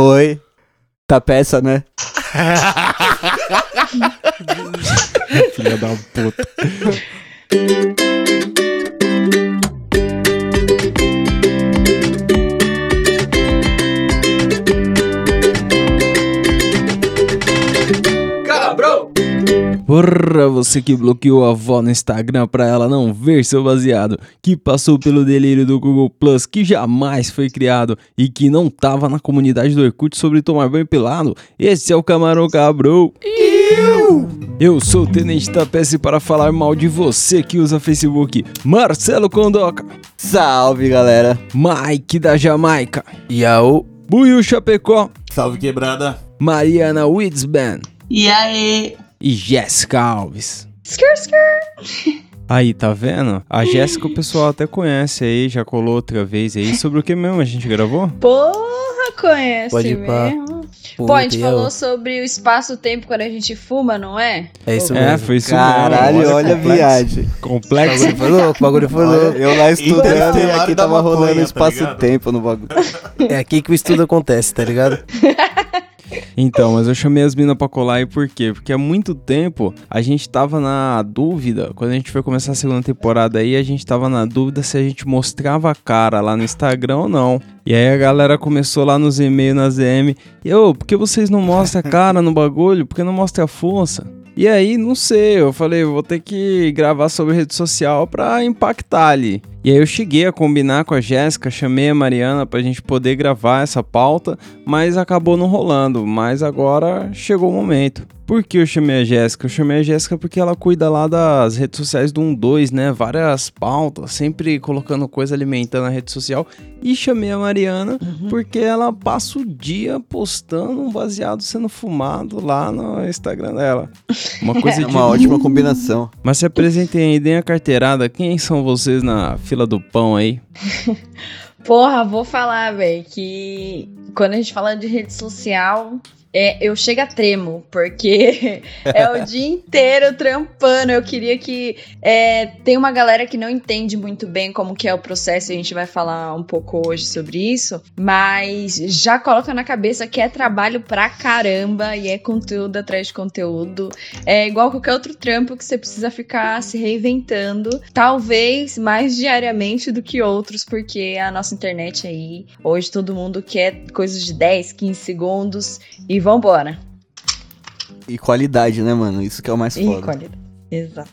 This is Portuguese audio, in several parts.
Oi. Tá peça, né? Filha da puta. Porra, você que bloqueou a avó no Instagram pra ela não ver seu baseado, que passou pelo delírio do Google Plus, que jamais foi criado e que não tava na comunidade do Orkut sobre tomar banho pelado, esse é o Camarão Cabrão. Eu sou o Tenente Tapece para falar mal de você que usa Facebook, Marcelo Condoca, Salve, galera. Mike da Jamaica, Yau. Buiu Chapecó, Salve quebrada. Mariana Witzban E aí? E Jéssica Alves. Skr, skr. Aí, tá vendo? A Jéssica o pessoal até conhece aí, já colou outra vez aí. Sobre o que mesmo a gente gravou? Porra, conhece Pode mesmo. Pô, Pô, a gente falou sobre o espaço-tempo quando a gente fuma, não é? É isso É, mesmo. foi isso Caralho, mesmo. olha a complexo. viagem. O Complexo. bagulho foi louco, o bagulho foi louco. Eu lá estudando e aqui tava rolando maconha, tá espaço-tempo no bagulho. É aqui que o estudo acontece, tá ligado? Então, mas eu chamei as minas pra colar aí por quê? Porque há muito tempo a gente tava na dúvida, quando a gente foi começar a segunda temporada aí, a gente tava na dúvida se a gente mostrava a cara lá no Instagram ou não. E aí a galera começou lá nos e-mails, nas DM, e ô, por que vocês não mostram a cara no bagulho? Por que não mostra a força? E aí, não sei, eu falei, eu vou ter que gravar sobre rede social pra impactar ali. E aí eu cheguei a combinar com a Jéssica, chamei a Mariana pra gente poder gravar essa pauta, mas acabou não rolando. Mas agora chegou o momento. Por que eu chamei a Jéssica? Eu chamei a Jéssica porque ela cuida lá das redes sociais do 12, né? Várias pautas, sempre colocando coisa alimentando a rede social. E chamei a Mariana porque ela passa o dia postando um baseado sendo fumado lá no Instagram dela. Uma coisa É de uma ótima combinação. mas se apresentem aí, deem a carteirada. Quem são vocês na fila do pão aí? Porra, vou falar, velho, que quando a gente fala de rede social, é, eu chego a tremo, porque é o dia inteiro trampando. Eu queria que. É, tem uma galera que não entende muito bem como que é o processo, a gente vai falar um pouco hoje sobre isso, mas já coloca na cabeça que é trabalho pra caramba e é conteúdo atrás de conteúdo. É igual qualquer outro trampo que você precisa ficar se reinventando, talvez mais diariamente do que outros, porque a nossa internet aí, hoje todo mundo quer coisas de 10, 15 segundos e vambora. E qualidade, né, mano? Isso que é o mais E foda. qualidade. Exato.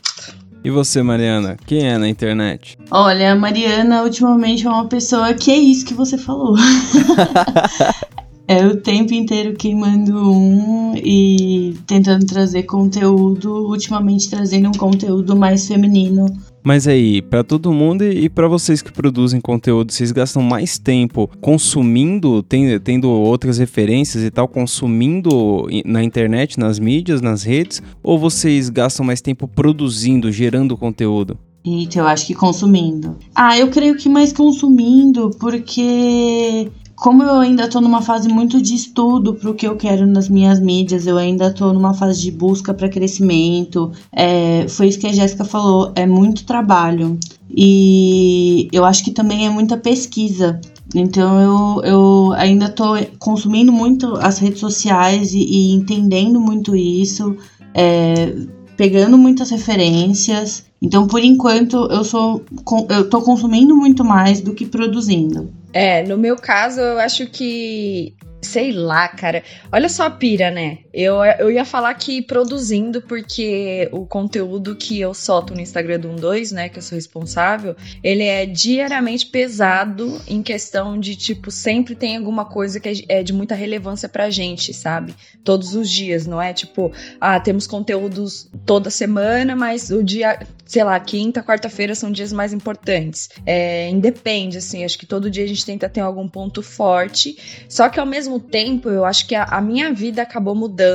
E você, Mariana? Quem é na internet? Olha, a Mariana ultimamente é uma pessoa que é isso que você falou. é o tempo inteiro queimando um e tentando trazer conteúdo, ultimamente trazendo um conteúdo mais feminino. Mas aí, pra todo mundo e pra vocês que produzem conteúdo, vocês gastam mais tempo consumindo, ten- tendo outras referências e tal, consumindo na internet, nas mídias, nas redes, ou vocês gastam mais tempo produzindo, gerando conteúdo? Eita, eu acho que consumindo. Ah, eu creio que mais consumindo, porque como eu ainda tô numa fase muito de estudo pro que eu quero nas minhas mídias, eu ainda tô numa fase de busca para crescimento. É, foi isso que a Jéssica falou, é muito trabalho. E eu acho que também é muita pesquisa. Então eu, eu ainda tô consumindo muito as redes sociais e, e entendendo muito isso. É, pegando muitas referências. Então, por enquanto, eu sou eu tô consumindo muito mais do que produzindo. É, no meu caso, eu acho que sei lá, cara. Olha só a pira, né? Eu, eu ia falar que produzindo, porque o conteúdo que eu solto no Instagram do 12, né, que eu sou responsável, ele é diariamente pesado em questão de, tipo, sempre tem alguma coisa que é de muita relevância pra gente, sabe? Todos os dias, não é? Tipo, ah, temos conteúdos toda semana, mas o dia, sei lá, quinta, quarta-feira são dias mais importantes. É, independe, assim, acho que todo dia a gente tenta ter algum ponto forte. Só que ao mesmo tempo, eu acho que a, a minha vida acabou mudando,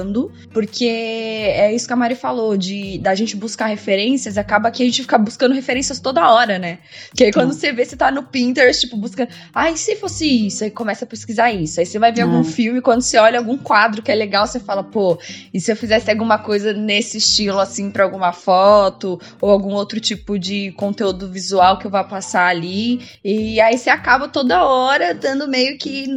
porque é isso que a Mari falou, de da gente buscar referências, acaba que a gente fica buscando referências toda hora, né? Porque aí quando você vê, você tá no Pinterest, tipo, buscando, ai, se fosse isso, aí começa a pesquisar isso. Aí você vai ver algum filme, quando você olha algum quadro que é legal, você fala, pô, e se eu fizesse alguma coisa nesse estilo, assim, pra alguma foto, ou algum outro tipo de conteúdo visual que eu vá passar ali. E aí você acaba toda hora dando meio que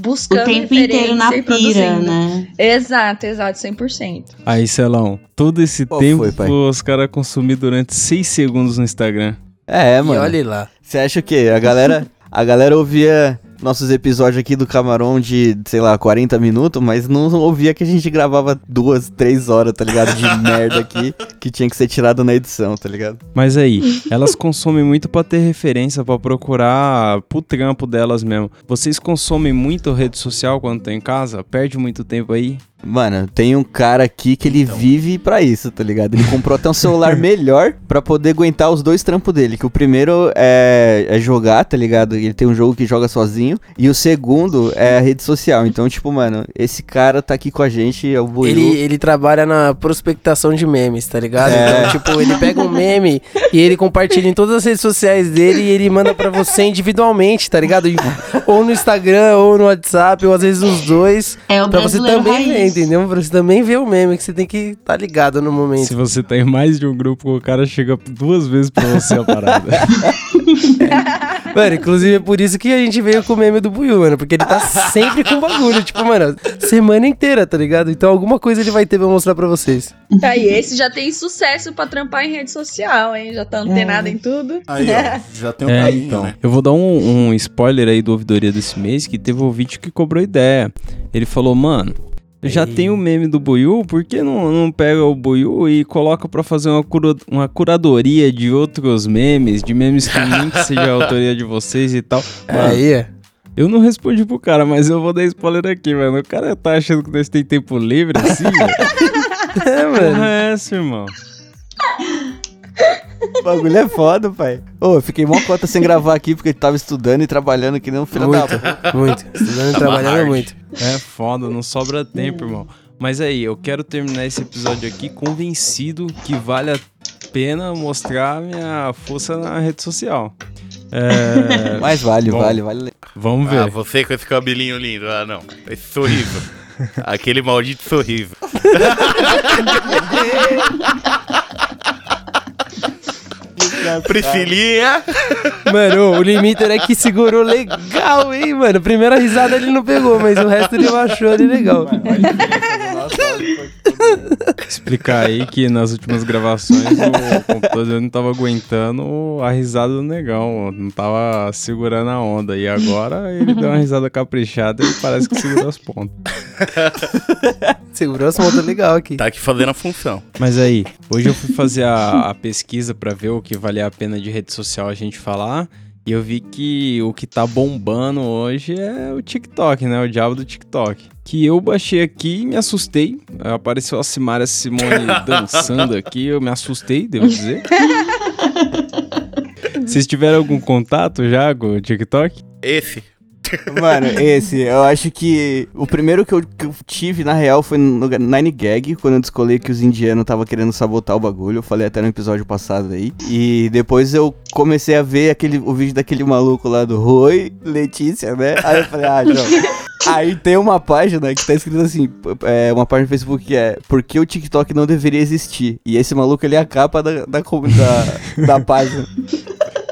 buscando tempo inteiro na referência e pira, produzindo. né? Exato, exato, 100%. Aí, Celão, todo esse Qual tempo foi, pai? os caras consumiram durante 6 segundos no Instagram. É, E mano. olha lá. Você acha o quê? A galera, a galera ouvia nossos episódios aqui do Camarão de, sei lá, 40 minutos, mas não ouvia que a gente gravava duas, três horas, tá ligado? De merda aqui, que tinha que ser tirado na edição, tá ligado? Mas aí, elas consomem muito pra ter referência, pra procurar pro trampo delas mesmo. Vocês consomem muito rede social quando tá em casa? Perde muito tempo aí? Mano, tem um cara aqui que ele vive pra isso, tá ligado? Ele comprou até um celular melhor pra poder aguentar os dois trampos dele. Que o primeiro é, é jogar, tá ligado? Ele tem um jogo que joga sozinho. E o segundo é a rede social. Então, tipo, mano, esse cara tá aqui com a gente, é o Buiu. Ele, ele trabalha na prospectação de memes, tá ligado? É. Então, tipo, ele pega um meme e ele compartilha em todas as redes sociais dele e ele manda pra você individualmente, tá ligado? Ou no Instagram, ou no WhatsApp, ou às vezes os dois. É o Pra você também ver, raiz. Entendeu? Pra você também ver o meme, que você tem que estar ligado no Se momento. você tá em mais de um grupo, o cara chega duas vezes pra você a parada. Mano, inclusive é por isso que a gente veio com o meme do Buiu, mano. Porque ele tá sempre com bagulho. Tipo, mano, semana inteira, tá ligado? Então alguma coisa ele vai ter pra mostrar pra vocês. Aí, esse já tem sucesso pra trampar em rede social, hein? Já tá antenado em tudo. Aí, ó, já tem um É, caminho, então. né? Eu vou dar um, um spoiler aí do ouvidoria desse mês, que teve um vídeo que cobrou ideia. Ele falou, mano, já Ei. tem o meme do Buiu, por que não, não pega o Buiu e coloca pra fazer uma, cura- uma curadoria de outros memes, de memes que nem que seja a autoria de vocês e tal. Mano, Aí, é. eu não respondi pro cara, mas eu vou dar spoiler aqui, mano. O cara tá achando que nós tem tempo livre assim, velho? É, mano. Porra é essa, irmão? O bagulho é foda, pai. Ô, eu fiquei mó cota sem gravar aqui porque tava estudando e trabalhando que nem um filho da Muito, muito. Estudando e trabalhando hard. muito. É foda, não sobra tempo, irmão. Mas aí, eu quero terminar esse episódio aqui convencido que vale a pena mostrar minha força na rede social. É, Mas vale, Bom. vale, vale. vamos Ah, ver. você com esse cabelinho lindo. Ah, não. Esse sorriso. Aquele maldito sorriso. Priscilinha. Mano, o limiter é que segurou legal, hein, mano. Primeira risada ele não pegou, mas o resto ele achou ali legal. Explicar aí que nas últimas gravações o computador não tava aguentando a risada do negão, não tava segurando a onda. E agora ele deu uma risada caprichada e parece que segurou as pontas. Segurou as pontas legal aqui. Tá aqui fazendo a função. Mas aí, hoje eu fui fazer a, a pesquisa pra ver o que valia a pena de rede social a gente falar. E eu vi que o que tá bombando hoje é o TikTok, né? O diabo do TikTok. Que eu baixei aqui e me assustei. Apareceu a Simária Simone dançando aqui, eu me assustei, devo dizer. Vocês tiveram algum contato já com o TikTok? Esse. Mano, esse, eu acho que o primeiro que eu, que eu tive, na real, foi no Nine Gag, quando eu descolei que os indianos estavam querendo sabotar o bagulho. Eu falei até no episódio passado aí. E depois eu comecei a ver aquele, o vídeo daquele maluco lá do Oi, Letícia, né? Aí eu falei, ah, não. Aí tem uma página que tá escrito assim, é, uma página no Facebook que é Por que o TikTok não deveria existir? E esse maluco, ele é a capa da, da, da, da página.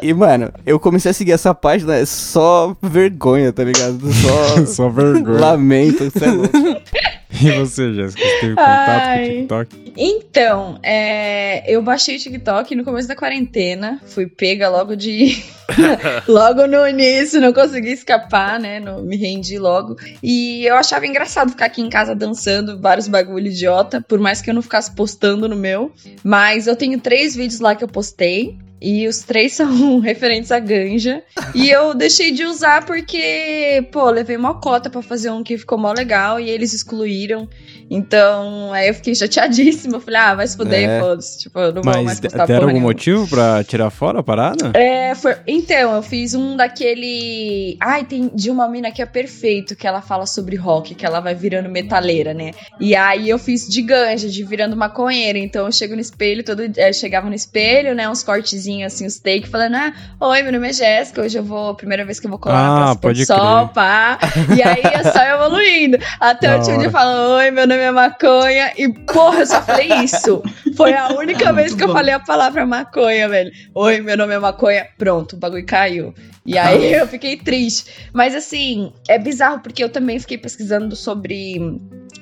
E, mano, eu comecei a seguir essa página, é só vergonha, tá ligado? Só Só vergonha. lamento, cê é louco. E você, Jéssica, você teve contato com o Ai. TikTok? Então, é, eu baixei o TikTok no começo da quarentena. Fui pega logo de. logo no início, não consegui escapar, né? Não, me rendi logo. E eu achava engraçado ficar aqui em casa dançando vários bagulho idiota, por mais que eu não ficasse postando no meu. Mas eu tenho três vídeos lá que eu postei. E os três são referentes a ganja. E eu deixei de usar porque, pô, levei uma cota pra fazer um que ficou mó legal e eles excluíram. Então, aí eu fiquei chateadíssima. Eu falei, ah, vai se fuder, É. foda-se. Tipo, eu não vou mais Mas postar deram algum nenhuma. motivo pra tirar fora a parada? É, foi- então, eu fiz um daquele. Ai, tem de uma mina que é perfeito, que ela fala sobre rock, que ela vai virando metaleira, né? E aí eu fiz de ganja, de virando maconheira. Então eu chego no espelho, todo é, chegava no espelho, né? Uns cortezinhos assim, os takes, falando, ah, oi, meu nome é Jéssica, hoje eu vou, primeira vez que eu vou colar Ah, na pode Sol, pá. E aí é só evoluindo. Até o hora. de fala, oi, meu nome é maconha. E, porra, eu só falei isso. Foi a única É vez que eu bom. falei a palavra maconha, velho. Oi, meu nome é maconha. Pronto, o bagulho caiu. E aí eu fiquei triste. Mas assim, é bizarro porque eu também fiquei pesquisando sobre,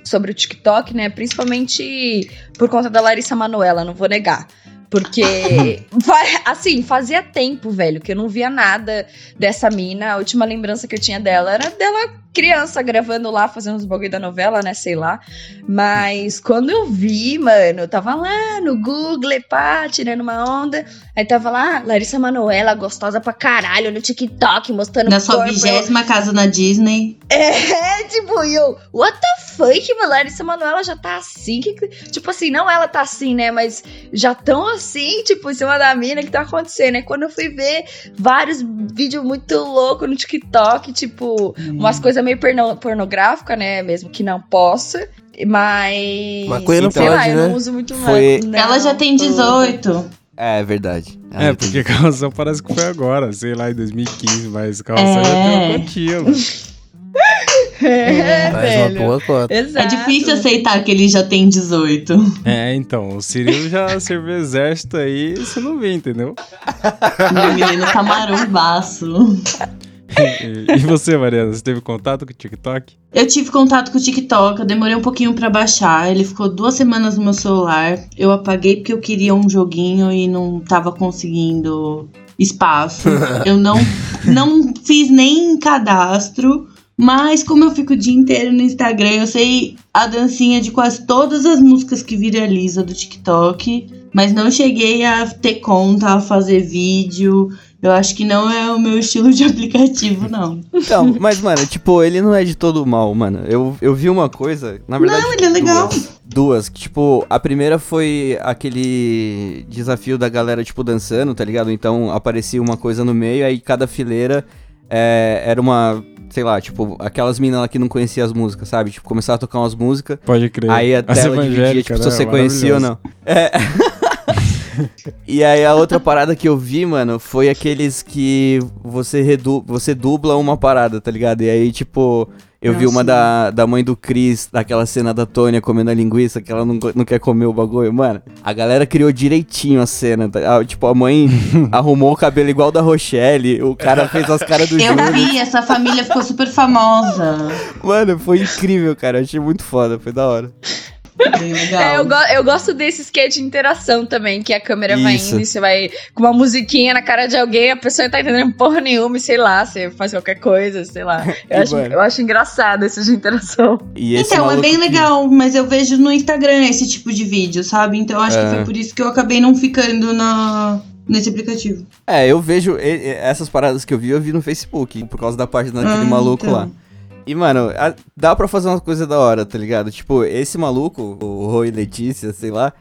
sobre o TikTok, né? Principalmente por conta da Larissa Manoela, não vou negar. Porque, assim, fazia tempo, velho, que eu não via nada dessa mina. A última lembrança que eu tinha dela era dela criança gravando lá, fazendo os bagulho da novela, né? Sei lá. Mas quando eu vi, mano, eu tava lá no Google, pá, tirando uma onda. Aí tava lá, Larissa Manoela, gostosa pra caralho, no TikTok, mostrando Na sua vigésima casa na Disney. É, tipo, e eu, what the fuck, mano? Larissa Manoela já tá assim? Que, tipo assim, não ela tá assim, né? Mas já tão assim, tipo, em cima da mina, que tá acontecendo? Aí quando eu fui ver vários vídeos muito loucos no TikTok, tipo, umas coisas meio porno, pornográficas, né? Mesmo que não possa. Mas. Maconha não sei lá, pode, eu né? não uso muito Foi- não. Ela já tem 18. É verdade. Ah, É, porque calção parece que foi agora, sei lá, em 2015, mas calção É. já tem uma quantia, mano. É, Faz uma velho. boa cota. Exato. É difícil aceitar que ele já tem 18. É, então, o Cirilo já serviu exército aí, você não vê, entendeu? Meu menino tá marombaço. E, e você, Mariana, você teve contato com o TikTok? Eu tive contato com o TikTok, eu demorei um pouquinho pra baixar. Ele ficou duas semanas no meu celular. Eu apaguei porque eu queria um joguinho e não tava conseguindo espaço. eu não, não fiz nem cadastro. Mas como eu fico o dia inteiro no Instagram, eu sei a dancinha de quase todas as músicas que viraliza do TikTok. Mas não cheguei a ter conta, a fazer vídeo. Eu acho que não é o meu estilo de aplicativo, não. Então, mas, mano, tipo, ele não é de todo mal, mano. Eu, eu vi uma coisa, na verdade. Não, ele é legal. Duas, duas, que, tipo, a primeira foi aquele desafio da galera, tipo, dançando, tá ligado? Então aparecia uma coisa no meio, aí cada fileira é, era uma. Sei lá, tipo, aquelas minas lá que não conheciam as músicas, sabe? Tipo, começava a tocar umas músicas. Pode crer. Aí a tela dividia, tipo, se né? você conhecia ou não. É. e aí a outra parada que eu vi, mano, foi aqueles que você, redu você dubla uma parada, tá ligado? E aí, tipo, eu vi uma sim. da, da mãe do Chris, daquela cena da Tônia comendo a linguiça, que ela não, não quer comer o bagulho. Mano, a galera criou direitinho a cena. tá? Ah, tipo, a mãe arrumou o cabelo igual da Rochelle, o cara fez as caras do Eu Júlio. vi, essa família ficou super famosa. Mano, foi incrível, cara. Achei muito foda, foi da hora. Bem legal. É, eu, go- eu gosto desses que é de interação também, que a câmera vai Isso. indo e você vai com uma musiquinha na cara de alguém, a pessoa não tá entendendo porra nenhuma e sei lá, você faz qualquer coisa, sei lá. Eu, acho, eu acho engraçado esses de interação. E esse Então, é bem que- legal, mas eu vejo no Instagram esse tipo de vídeo, sabe? Então acho É. que foi por isso que eu acabei não ficando na, nesse aplicativo. É, eu vejo essas paradas que eu vi, eu vi no Facebook, por causa da página daquele Ah, maluco então. lá. E, mano, a- dá pra fazer uma coisa da hora, tá ligado? Tipo, esse maluco, o Roy Letícia, sei lá,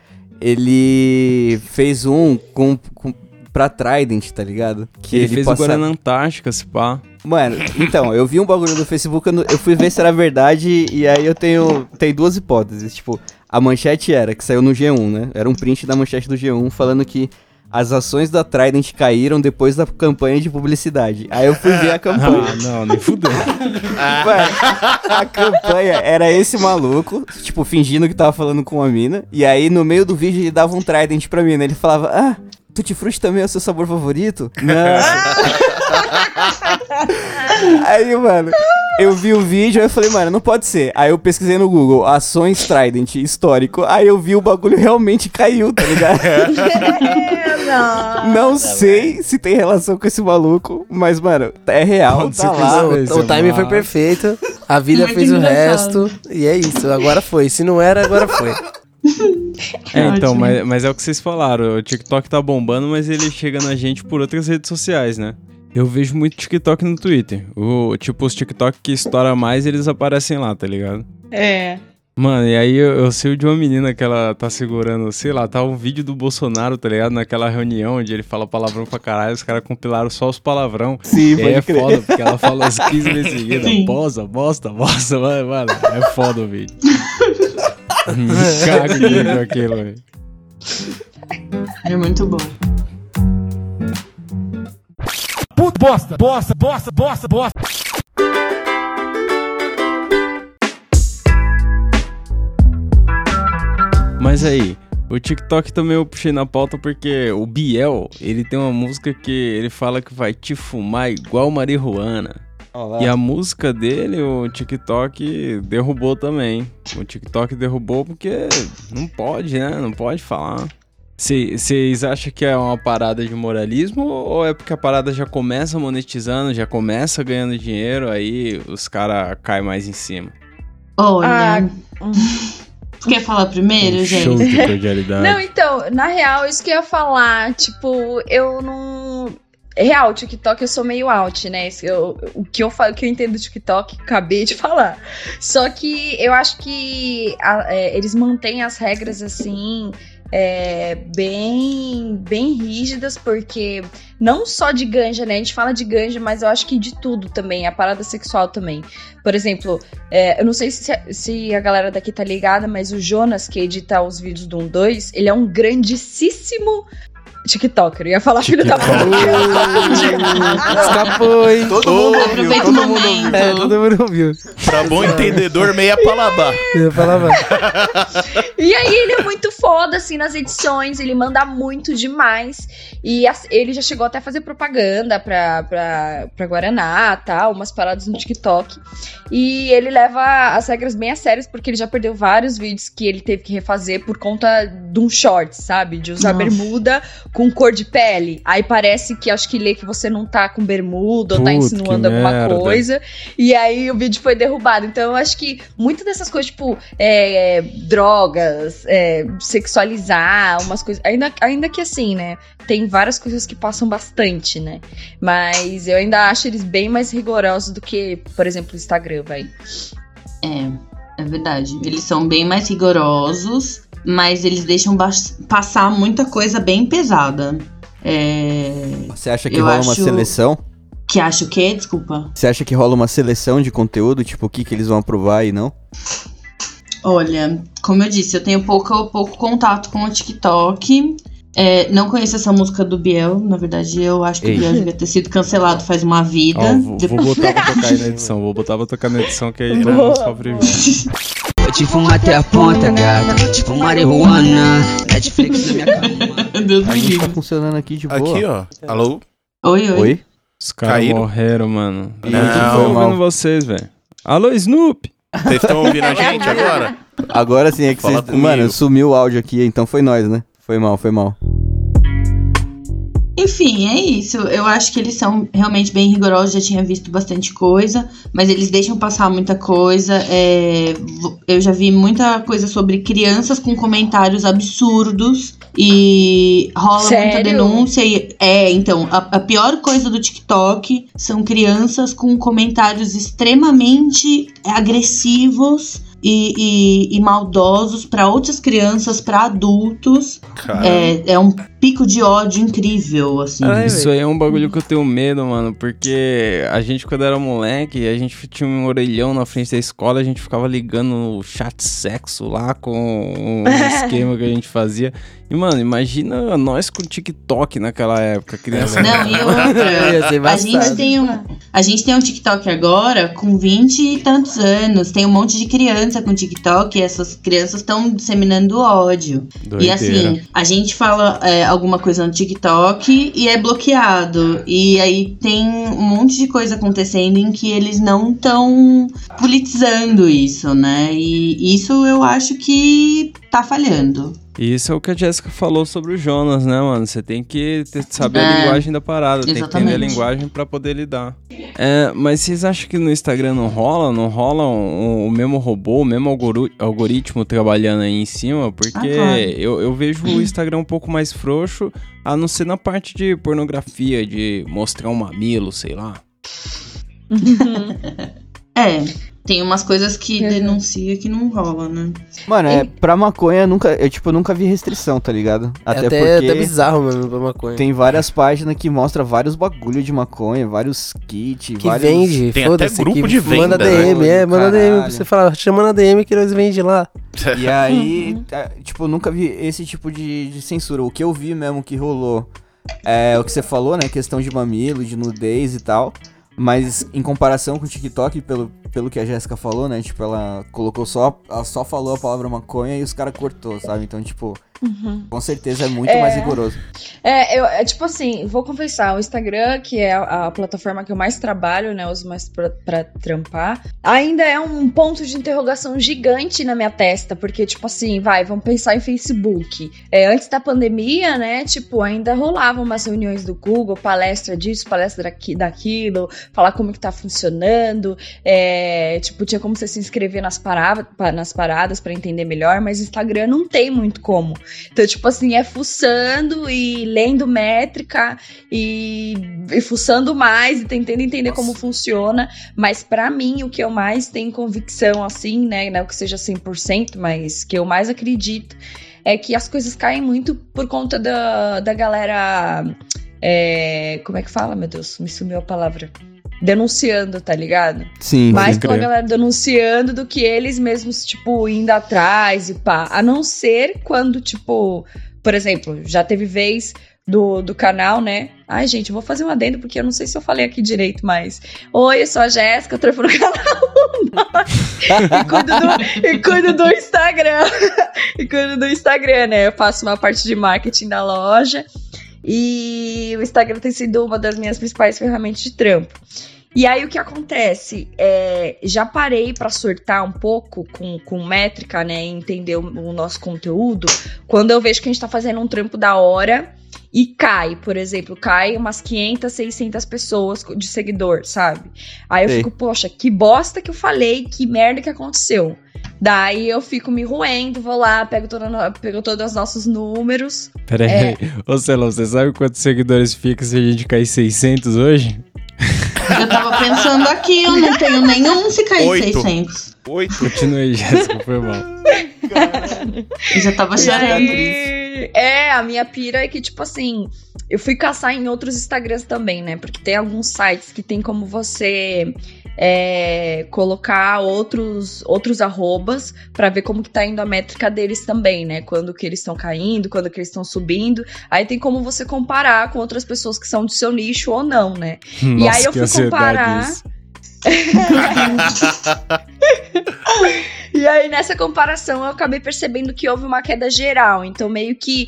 ele fez um com, com, pra Trident, tá ligado? Que ele, fez passa- agora na Antártica, se pá. Mano, então, eu vi um bagulho no Facebook, eu, fui ver se era verdade, e aí eu tenho, tem duas hipóteses. Tipo, a manchete era, que saiu no G1, né? Era um print da manchete do G1 falando que as ações da Trident caíram depois da campanha de publicidade. Aí eu fui ver a campanha. Ah, não, nem fudeu. Mano, a campanha era esse maluco, tipo, fingindo que tava falando com uma mina. E aí, no meio do vídeo, ele dava um Trident pra mina. Ele falava, ah, Tutti Frutti também é o seu sabor favorito? Não. aí, mano, eu vi o vídeo e eu falei, mano, não pode ser. Aí eu pesquisei no Google, ações Trident, histórico. Aí eu vi o bagulho realmente caiu, tá ligado? Não. Não sei se tem relação com esse maluco, mas, mano, é real, tá lá. o é timing foi perfeito. A vida Muito fez o resto. E é isso. Agora foi. Se não era, agora foi. É, então, Ótimo. mas, mas é o que vocês falaram. O TikTok tá bombando, mas ele chega na gente por outras redes sociais, né? Eu vejo muito TikTok no Twitter. O, tipo, os TikTok que estoura mais, eles aparecem lá, tá ligado? É. Mano, e aí eu, eu sei de uma menina que ela tá segurando, sei lá, tá um vídeo do Bolsonaro, tá ligado? Naquela reunião onde ele fala palavrão pra caralho, os caras compilaram só os palavrão. Sim, E aí pode é crer. foda, porque ela falou uns 15 vezes seguida, bosta, bosta, bosta, mano, mano, é foda o vídeo. Me cago de aquilo, velho. É muito bom. bosta, bosta, bosta, bosta, bosta. Mas aí, o TikTok também eu puxei na pauta porque o Biel, ele tem uma música que ele fala que vai te fumar igual marihuana. E a música dele, o TikTok derrubou também. O TikTok derrubou porque não pode, né? Não pode falar. Vocês acham que é uma parada de moralismo ou é porque a parada já começa monetizando, já começa ganhando dinheiro, aí os caras caem mais em cima? Olha. Quer falar primeiro, Um gente? Show de cordialidade. Não, então, na real, isso que eu ia falar, tipo, eu não. Real, TikTok eu sou meio out, né? Isso Eu, o, que eu falo, o que eu entendo do TikTok, acabei de falar. Só que eu acho que a- é, eles mantêm as regras assim. É, bem bem rígidas, porque não só de ganja, né? A gente fala de ganja, mas eu acho que de tudo também, a parada sexual também. Por exemplo, é, eu não sei se, se a galera daqui tá ligada, mas o Jonas, que edita os vídeos do 1-2, ele é um grandíssimo TikToker. Eu ia falar filho da puta. Escapou, hein? Todo mundo ouviu, Aproveita o todo mundo ouviu. momento. É, todo mundo ouviu. Pra bom entendedor, meia palabá. Eu falava. E aí ele é muito foda, assim, nas edições, ele manda muito demais. E ele já chegou até a fazer propaganda pra, pra, pra Guaraná, tal, umas paradas no TikTok. E ele leva as regras bem a sérias, porque ele já perdeu vários vídeos que ele teve que refazer por conta de um short, sabe? De usar Nossa. bermuda com cor de pele. Aí parece que acho que lê que você não tá com bermuda ou tá Puta, insinuando alguma merda. coisa. E aí o vídeo foi derrubado. Então eu acho que muitas dessas coisas, tipo, é, drogas, é, sexualizar, umas coisas. Ainda, ainda que assim, né? Tem várias coisas que passam bastante, né? Mas eu ainda acho eles bem mais rigorosos do que, por exemplo, o Instagram, vai. É, é verdade. Eles são bem mais rigorosos, mas eles deixam passar muita coisa bem pesada. É, Você acha que Eu rola uma acho- seleção? que acha o quê? Desculpa. Você acha que rola uma seleção de conteúdo, tipo, o que, que eles vão aprovar e não? Olha, como eu disse, eu tenho pouco, pouco contato com o TikTok. É, não conheço essa música do Biel. Na verdade, eu acho que Ei. o Biel devia ter sido cancelado faz uma vida. Ó, vou, vou botar pra tocar aí na edição, vou botar pra tocar na edição que sofre vídeo. Vou te fumar até a ponta, te fumar marihuana. Netflix na minha cama. Deus A me gente livre. tá funcionando aqui de boa. Aqui, ó. Alô? Oi, oi. Oi? Os caras Caíram? morreram, mano. Não. Eu tô ouvindo vocês, velho. Alô, Snoop! Vocês estão ouvindo a gente agora? Agora sim é que Fala vocês... comigo. Mano, sumiu o áudio aqui, então foi nós, né? Foi mal, foi mal. Enfim, é isso. Eu acho que eles são realmente bem rigorosos, já tinha visto bastante coisa, mas eles deixam passar muita coisa. é, eu já vi muita coisa sobre crianças com comentários absurdos e rola muita Sério? denúncia. E, é, então, a, a pior coisa do TikTok são crianças com comentários extremamente agressivos. E, e- e maldosos para outras crianças, para adultos. É, é um pico de ódio incrível, assim. Ai, Isso aí é um bagulho que eu tenho medo, mano, porque a gente, quando era moleque, a gente tinha um orelhão na frente da escola, a gente ficava ligando no chat sexo lá com um esquema que a gente fazia. E, mano, imagina nós com TikTok naquela época, criança. Não, e outra. A gente, tem um, a gente tem um TikTok agora com 20 e tantos anos. Tem um monte de criança com TikTok e essas crianças estão disseminando ódio. E Doideira. assim, a gente fala é, alguma coisa no TikTok e é bloqueado. E aí tem um monte de coisa acontecendo em que eles não estão politizando isso, né? E isso eu acho que tá falhando. E isso é o que a Jéssica falou sobre o Jonas, né, mano? Você tem que ter- saber a É, linguagem da parada, tem que entender a exatamente. linguagem pra poder lidar. É, mas vocês acham que no Instagram não rola? Não rola um- o mesmo robô, o mesmo algoritmo trabalhando aí em cima? Porque Ah, claro. eu, eu vejo o Instagram um pouco mais frouxo, a não ser na parte de pornografia, de mostrar um mamilo, sei lá. É, tem umas coisas que Uhum. denuncia que não rola, né? Mano, é, pra maconha, nunca, eu, tipo, nunca vi restrição, tá ligado? É Até, até, porque até bizarro, mano, pra maconha. tem várias páginas que mostram vários bagulho de maconha, vários kits, Que vários... vende, Tem até grupo que de Manda venda, né? DM, é, manda DM. Caralho. Você fala, chama na DM que nós vende lá. E aí, é, tipo, nunca vi esse tipo de, de censura. O que eu vi mesmo que rolou é o que você falou, né? Questão de mamilo, de nudez e tal. Mas em comparação com o TikTok, pelo, pelo que a Jéssica falou, né? Tipo, ela colocou só. Ela só falou a palavra maconha e os caras cortou, sabe? Então, tipo, com certeza é muito É. mais rigoroso. É, eu, é tipo assim, vou confessar, o Instagram, que é a, a plataforma que eu mais trabalho, né, uso mais pra, pra trampar, ainda é um ponto de interrogação gigante na minha testa, porque, tipo assim, vai, vamos pensar em Facebook. É, antes da pandemia, né, tipo, ainda rolavam umas reuniões do Google, palestra disso, palestra daqui, daquilo, falar como que tá funcionando, é, tipo, tinha como você se inscrever nas, parava, pa- nas paradas pra entender melhor, mas Instagram não tem muito como. Então, tipo assim, é fuçando e lendo métrica e, e fuçando mais e tentando entender como funciona. Mas pra mim, o que eu mais tenho convicção, assim, né? Não que seja 100%, mas que eu mais acredito é que as coisas caem muito por conta da, da galera. é, como é que fala, meu Deus? Me sumiu a palavra. Denunciando, tá ligado? Sim, mais pela galera denunciando do que eles mesmos, tipo, indo atrás e pá. A não ser quando, tipo, por exemplo, já teve vez do, do canal, né? Ai, gente, vou fazer um adendo porque eu não sei se eu falei aqui direito, mas. Oi, eu sou a Jéssica, eu trampo no canal e, cuido do, e cuido do Instagram. e cuido do Instagram, né? Eu faço uma parte de marketing da loja. E o Instagram tem sido uma das minhas principais ferramentas de trampo. E aí o que acontece? É, já parei pra sortar um pouco com, com métrica, né? Entender o, o nosso conteúdo. Quando eu vejo que a gente tá fazendo um trampo da hora e cai, por exemplo, cai umas 500, 600 pessoas de seguidor, sabe? Aí eu fico, poxa, que bosta que eu falei, que merda que aconteceu. Daí eu fico me roendo, vou lá, pego, toda, pego todos os nossos números. Pera aí, É. Ô, Celão, você sabe quantos seguidores fica se a gente cair 600 hoje? Eu tava pensando aqui, eu não tenho nenhum se cair Oito. 600. Oito. Continua aí, Jéssica, foi mal. Eu já tava chorando. aí, é, a minha pira é que, tipo assim, eu fui caçar em outros Instagrams também, né? Porque tem alguns sites que tem como você é, colocar outros, outros arrobas pra ver como que tá indo a métrica deles também, né? Quando que eles estão caindo, quando que eles estão subindo. Aí tem como você comparar com outras pessoas que são do seu nicho ou não, né? Nossa, aí eu fui comparar. E aí, nessa comparação, eu acabei percebendo que houve uma queda geral. Então, meio que,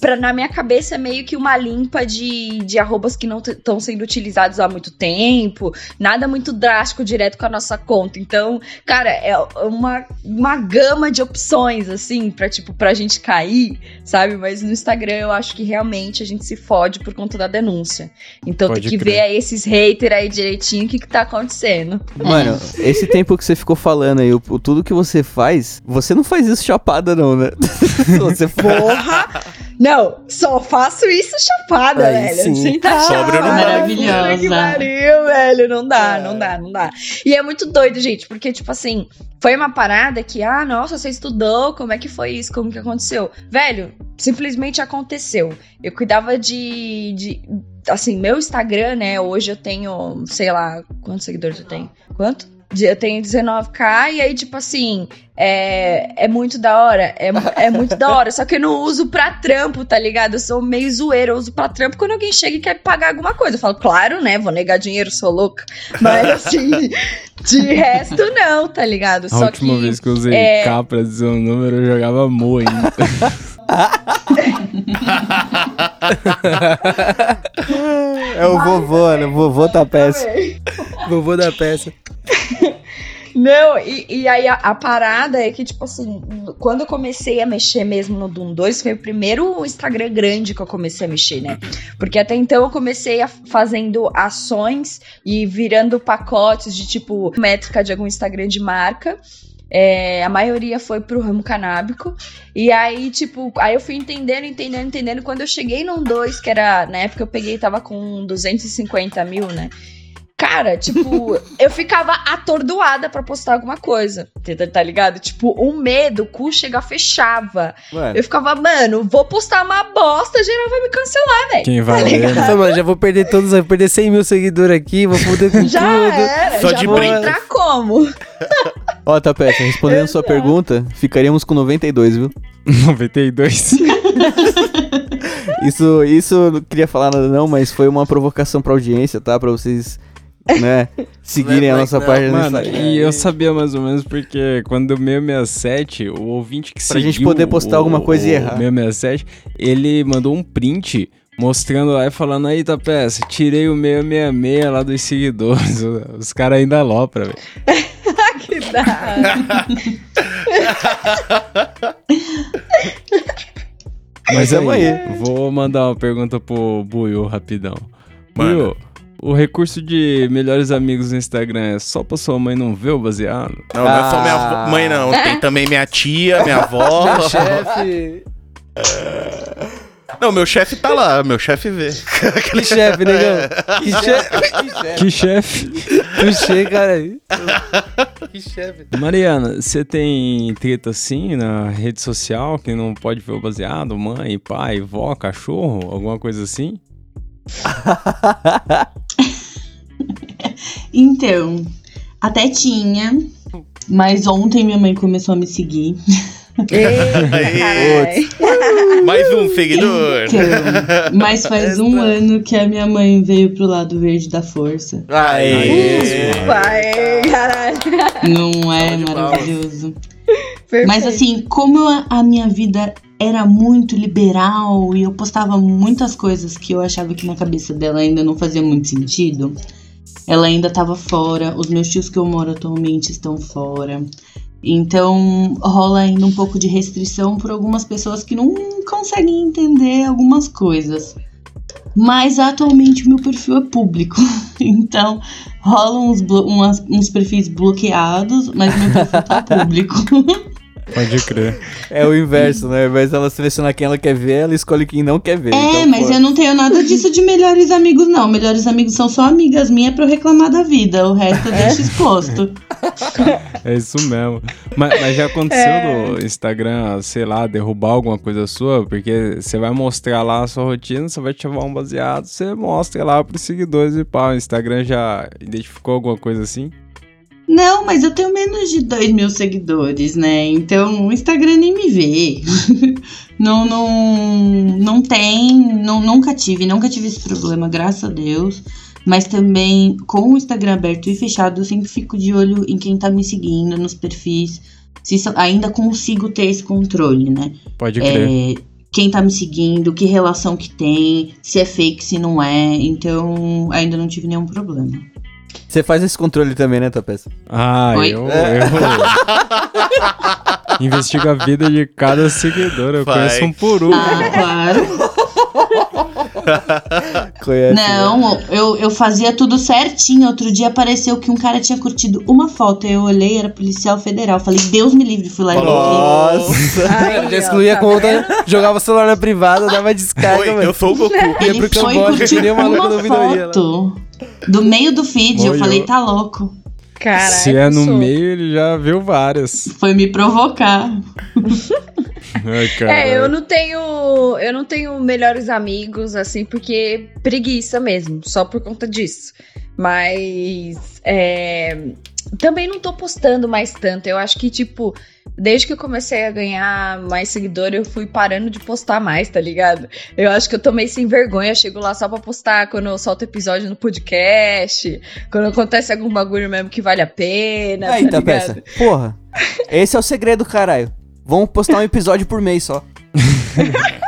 pra, na minha cabeça, é meio que uma limpa de, de arrobas que não estão sendo utilizados há muito tempo. Nada muito drástico direto com a nossa conta. Então, cara, é uma, uma gama de opções, assim, pra, tipo, pra gente cair, sabe? Mas no Instagram eu acho que realmente a gente se fode por conta da denúncia. Então, Pode tem que crer. ver aí esses haters aí direitinho o que, que tá acontecendo. Mano, esse tempo que você ficou falando aí, o, o- tudo que você faz, você não faz isso chapada, não, né? você. Porra! Não, só faço isso chapada, Aí velho. sim. Sem tá não dá. Maravilhosa. Que pariu, velho. Não dá, não dá, não dá. E é muito doido, gente, porque, tipo assim, foi uma parada que, ah, nossa, você estudou, como é que foi isso? Como que aconteceu? Velho, simplesmente aconteceu. Eu cuidava de. de assim, meu Instagram, né? Hoje eu tenho, sei lá, quantos seguidores eu tenho? Quanto? Eu tenho 19k e aí, tipo assim, é, é muito da hora. É, é muito da hora. Só que eu não uso pra trampo, tá ligado? Eu sou meio zoeira. Eu uso pra trampo quando alguém chega e quer pagar alguma coisa. Eu falo, claro, né? Vou negar dinheiro, sou louca. Mas assim, de resto, não, tá ligado? A Só última que. vez que eu usei é- K pra dizer um número, eu jogava Mo ainda. É o vovô, né? O vovô tá péssimo. Vovô da peça. Não, e, e aí a, a parada é que, tipo assim, quando eu comecei a mexer mesmo no Doom 2, foi o primeiro Instagram grande que eu comecei a mexer, né? Porque até então eu comecei a, fazendo ações e virando pacotes de, tipo, métrica de algum Instagram de marca. É, a maioria foi pro ramo canábico. E aí, tipo, aí eu fui entendendo, entendendo, entendendo. Quando eu cheguei num 2, que era, na época eu peguei, tava com 250 mil, né? Cara, tipo, eu ficava atordoada pra postar alguma coisa. Tá- Tá ligado? Tipo, um medo, o cu chega, fechava. Mano, Eu ficava, mano, vou postar uma bosta, geral vai me cancelar, velho. Quem vai Tá ler, ligado? mano, já vou perder todos, vou perder 100 mil seguidores aqui, vou foder com Já tudo. era, Só já de vou brinco. entrar como? ó, Tapete, respondendo sua pergunta, ficaríamos com 92, viu? 92. Isso, isso eu não queria falar nada não, mas foi uma provocação pra audiência, tá? Pra vocês, né, seguirem a Não, nossa não, página no Mano, Instagram. e eu sabia mais ou menos porque quando deu 667, o ouvinte que Pra seguiu gente poder postar o- alguma coisa e o errar. 667, ele mandou um print mostrando lá e falando aí, tá peça, tirei o 666 lá dos seguidores. Os caras ainda alopram, velho. Mas tamo aí, aí. vou mandar uma pergunta pro Buiu rapidão. Buiu, o recurso de melhores amigos no Instagram é só pra sua mãe não ver o baseado? Não, não é só minha Ah. mãe, não. Tem também minha tia, minha avó. Chefe. Não, meu chefe tá lá, meu chefe vê. Que chefe, negão. Que chefe. Que chefe! Puxei, cara. aí. Que chefe. Mariana, você tem treta assim na rede social que não pode ver o baseado? Mãe, pai, vó, cachorro, alguma coisa assim? Então, até tinha, mas ontem minha mãe começou a me seguir. Mais um seguidor. Então, mas faz um ano que a minha mãe veio pro lado verde da força. Aê. Vai, caralho. Não é maravilhoso? Perfeito. Mas assim, como a- a minha vida era muito liberal e eu postava muitas coisas que eu achava que na cabeça dela ainda não fazia muito sentido, ela ainda tava fora. Os meus tios que eu moro atualmente estão fora. Então rola ainda um pouco de restrição por algumas pessoas que não conseguem entender algumas coisas. Mas atualmente o meu perfil é público. Então rolam uns, umas- uns perfis bloqueados, mas meu perfil tá público. Pode crer. É o inverso, né? Ao invés dela selecionar quem ela quer ver, ela escolhe quem não quer ver. É, Então, mas pô, eu não tenho nada disso de melhores amigos, não. Melhores amigos são só amigas minhas pra eu reclamar da vida. O resto eu deixo exposto. É isso mesmo. Mas, mas já aconteceu do Instagram, sei lá, derrubar alguma coisa sua? Porque você vai mostrar lá a sua rotina, você vai ativar um baseado, você mostra lá pros seguidores e pá. O Instagram já identificou alguma coisa assim? Não, mas eu tenho menos de 2 mil seguidores, né? Então o Instagram nem me vê. não, não, não tem, não, nunca tive, nunca tive esse problema, graças a Deus. Mas também, com o Instagram aberto e fechado, eu sempre fico de olho em quem tá me seguindo, nos perfis. Se isso- ainda consigo ter esse controle, né? Pode crer. É, quem tá me seguindo, que relação que tem, se é fake, se não é. Então, ainda não tive nenhum problema. Você faz esse controle também, né, Tapeça? Ah, Oi? eu, eu investigo a vida de cada seguidor. Eu Vai. conheço um por um. Ah, claro. Conhece, né? Não, eu, eu fazia tudo certinho. Outro dia apareceu que um cara tinha curtido uma foto. Eu olhei, era policial federal. Falei, Deus me livre, fui lá e. Nossa. Aí, Já excluía a tá conta, jogava o celular na privada, dava descarga, Oi, eu sou o Goku. Ia Ele pro foi curtir uma louca uma foto do meio do feed. Eu falei, tá louco. Caralho, Se é no sou. meio, ele já viu várias. Foi me provocar. Ai. É, eu não tenho. Eu não tenho melhores amigos, assim, porque preguiça mesmo, só por conta disso. Mas é, também não tô postando mais tanto. Eu acho que, tipo, desde que eu comecei a ganhar mais seguidor, eu fui parando de postar mais, tá ligado? Eu acho que eu tô meio sem vergonha. Chego lá só pra postar quando eu solto episódio no podcast, quando acontece algum bagulho mesmo que vale a pena. Aí, tá Tapeça. ligado? Porra. Esse é o segredo, caralho. Vamos postar um episódio por mês só.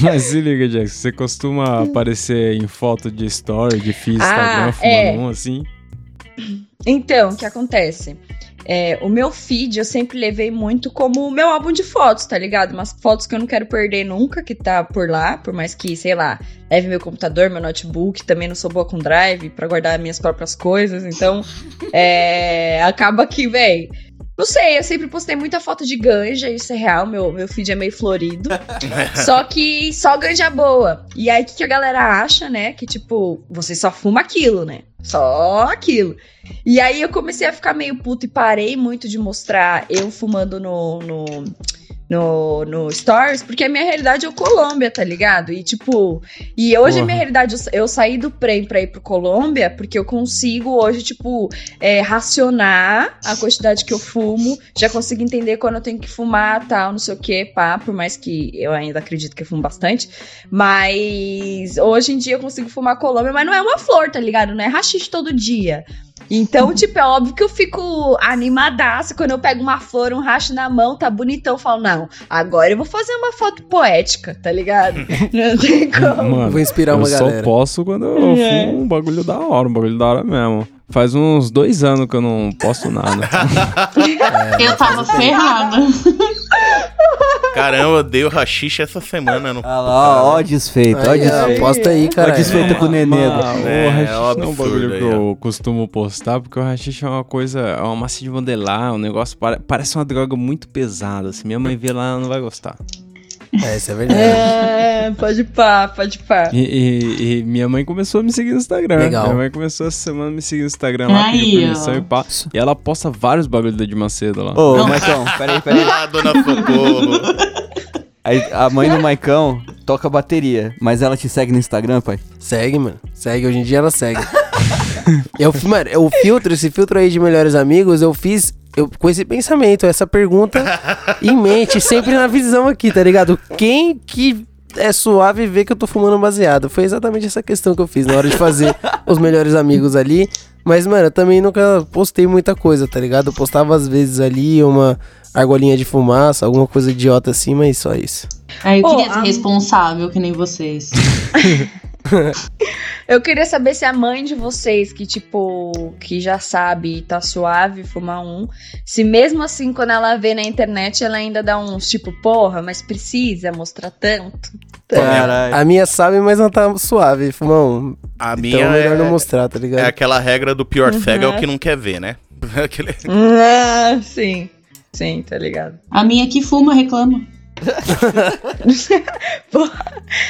Mas se liga, Jackson, você costuma aparecer em foto de story, de feed, Instagram, Ah, fumando é. um assim? Então, o que acontece? É, o meu feed eu sempre levei muito como o meu álbum de fotos, tá ligado? Umas fotos que eu não quero perder nunca, que tá por lá, por mais que, sei lá, leve meu computador, meu notebook, também não sou boa com drive pra guardar minhas próprias coisas, então é, acaba que, véi. Não sei, eu sempre postei muita foto de ganja, isso é real, meu, meu feed é meio florido. só que só ganja boa. E aí, o que, que a galera acha, né? Que, tipo, você só fuma aquilo, né? Só aquilo. E aí eu comecei a ficar meio puto e parei muito de mostrar eu fumando no, no, no, no Stories, porque a minha realidade é o Colômbia, tá ligado? E tipo, e hoje a minha realidade, eu, eu saí do Prem pra ir pro Colômbia, porque eu consigo hoje, tipo, é, racionar a quantidade que eu fumo, já consigo entender quando eu tenho que fumar, tal, não sei o que, pá, por mais que eu ainda acredito que eu fumo bastante, mas hoje em dia eu consigo fumar Colômbia, mas não é uma flor, tá ligado? Não é rachixe todo dia. Então, tipo, é óbvio que eu fico animadaça quando eu pego uma flor, um racho na mão, tá bonitão. Eu falo, não, agora eu vou fazer uma foto poética, tá ligado? Não tem como. Mano, Vou inspirar uma eu galera. só posso quando eu É. fumo um bagulho da hora, um bagulho da hora mesmo. Faz uns dois anos que eu não posto nada. Eu tava ferrada. Caramba, eu dei o rachixe essa semana. No... Ah lá, ó, ó desfeito, ó ó, desfeito. aposta aí, Ó cara. desfeito com o nenê. É, o rachixe é um não é um bagulho aí, que eu costumo postar, porque o rachixe é uma coisa, é uma massa de modelar, um negócio, pare- parece uma droga muito pesada. Se minha mãe ver lá, ela não vai gostar. É, isso é verdade. É, pode pá, pode pá. E, e- e minha mãe começou a me seguir no Instagram. Legal. Minha mãe começou essa semana a me seguir no Instagram lá, Aí, pediu permissão ó. e pá. E ela posta vários bagulhos da Edir Macedo lá. Ô, Maicão, peraí, peraí. Ah, dona Socorro. A mãe do Maicão toca bateria, mas ela te segue no Instagram, pai? Segue, mano. Segue, hoje em dia ela segue. eu, mano, o filtro, esse filtro aí de melhores amigos, eu fiz eu, com esse pensamento, essa pergunta em mente, sempre na visão aqui, tá ligado? Quem que é suave ver que eu tô fumando baseado? Foi exatamente essa questão que eu fiz na hora de fazer os melhores amigos ali. Mas, mano, eu também nunca postei muita coisa, tá ligado? Eu postava às vezes ali uma argolinha de fumaça, alguma coisa idiota assim, mas só isso. Aí eu Ô, queria ser a- responsável, que nem vocês. Eu queria saber se a mãe de vocês, que tipo, que já sabe e tá suave fumar um, se mesmo assim, quando ela vê na internet, ela ainda dá uns tipo, porra, mas precisa mostrar tanto. Caralho. A minha sabe, mas não tá suave, fumão. A Então minha é melhor é, não mostrar, tá ligado? é aquela regra do pior cego é o Uhum. que não quer ver, né? Aquele- Ah, sim. Sim, tá ligado. A minha que fuma reclama.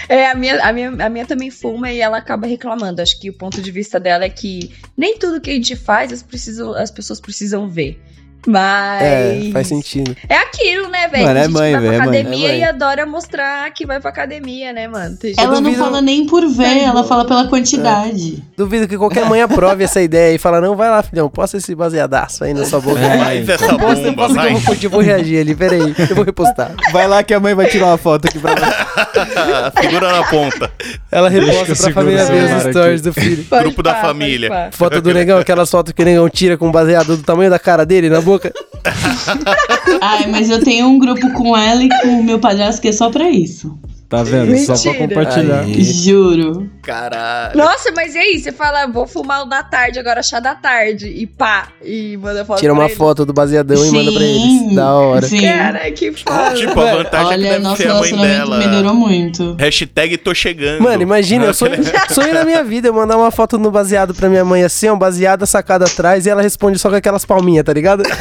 É, a minha, a, minha, a minha também fuma e ela acaba reclamando. Acho que o ponto de vista dela é que nem tudo que a gente faz as, precisam, as pessoas precisam ver. Mas. É, faz sentido. É aquilo, né, velho? Mano, é gente mãe, que vai velho, pra é academia é mãe. e adora mostrar que vai pra academia, né, mano? Tem Ela não duvido- fala nem por ver, ela fala pela quantidade. Duvido que qualquer mãe aprove essa ideia e fala, não, vai lá, filhão, posta esse baseadaço aí na sua boca. Faz essa Posta, bomba, posta que eu vai. vou eu vou reagir ali, peraí, eu vou repostar. Vai lá que a mãe vai tirar uma foto aqui pra você. Segura na ponta. Ela reposta pra família ver os stories do filho. Grupo da família. Foto do negão, aquelas fotos que o negão tira com baseado do tamanho da cara dele na boca. Ai, mas eu tenho um grupo com ela e com o meu padrasto que é só pra isso. Tá vendo? Só pra Mentira. compartilhar. Aí. Juro. Caralho. Nossa, mas e aí? Você fala, vou fumar o da tarde, agora chá da tarde. E pá, e manda foto Tira pra uma ele. foto do baseadão e manda pra eles. Sim, Da hora. Sim. Cara, que foda. Tipo, a vantagem é que Olha, deve nosso ser a mãe relacionamento dela. melhorou muito. Hashtag tô chegando. Mano, imagina, eu sonho, Aquele- sonho na minha vida eu mandar uma foto no baseado pra minha mãe assim, ó, baseada sacada atrás, e ela responde só com aquelas palminhas, tá ligado?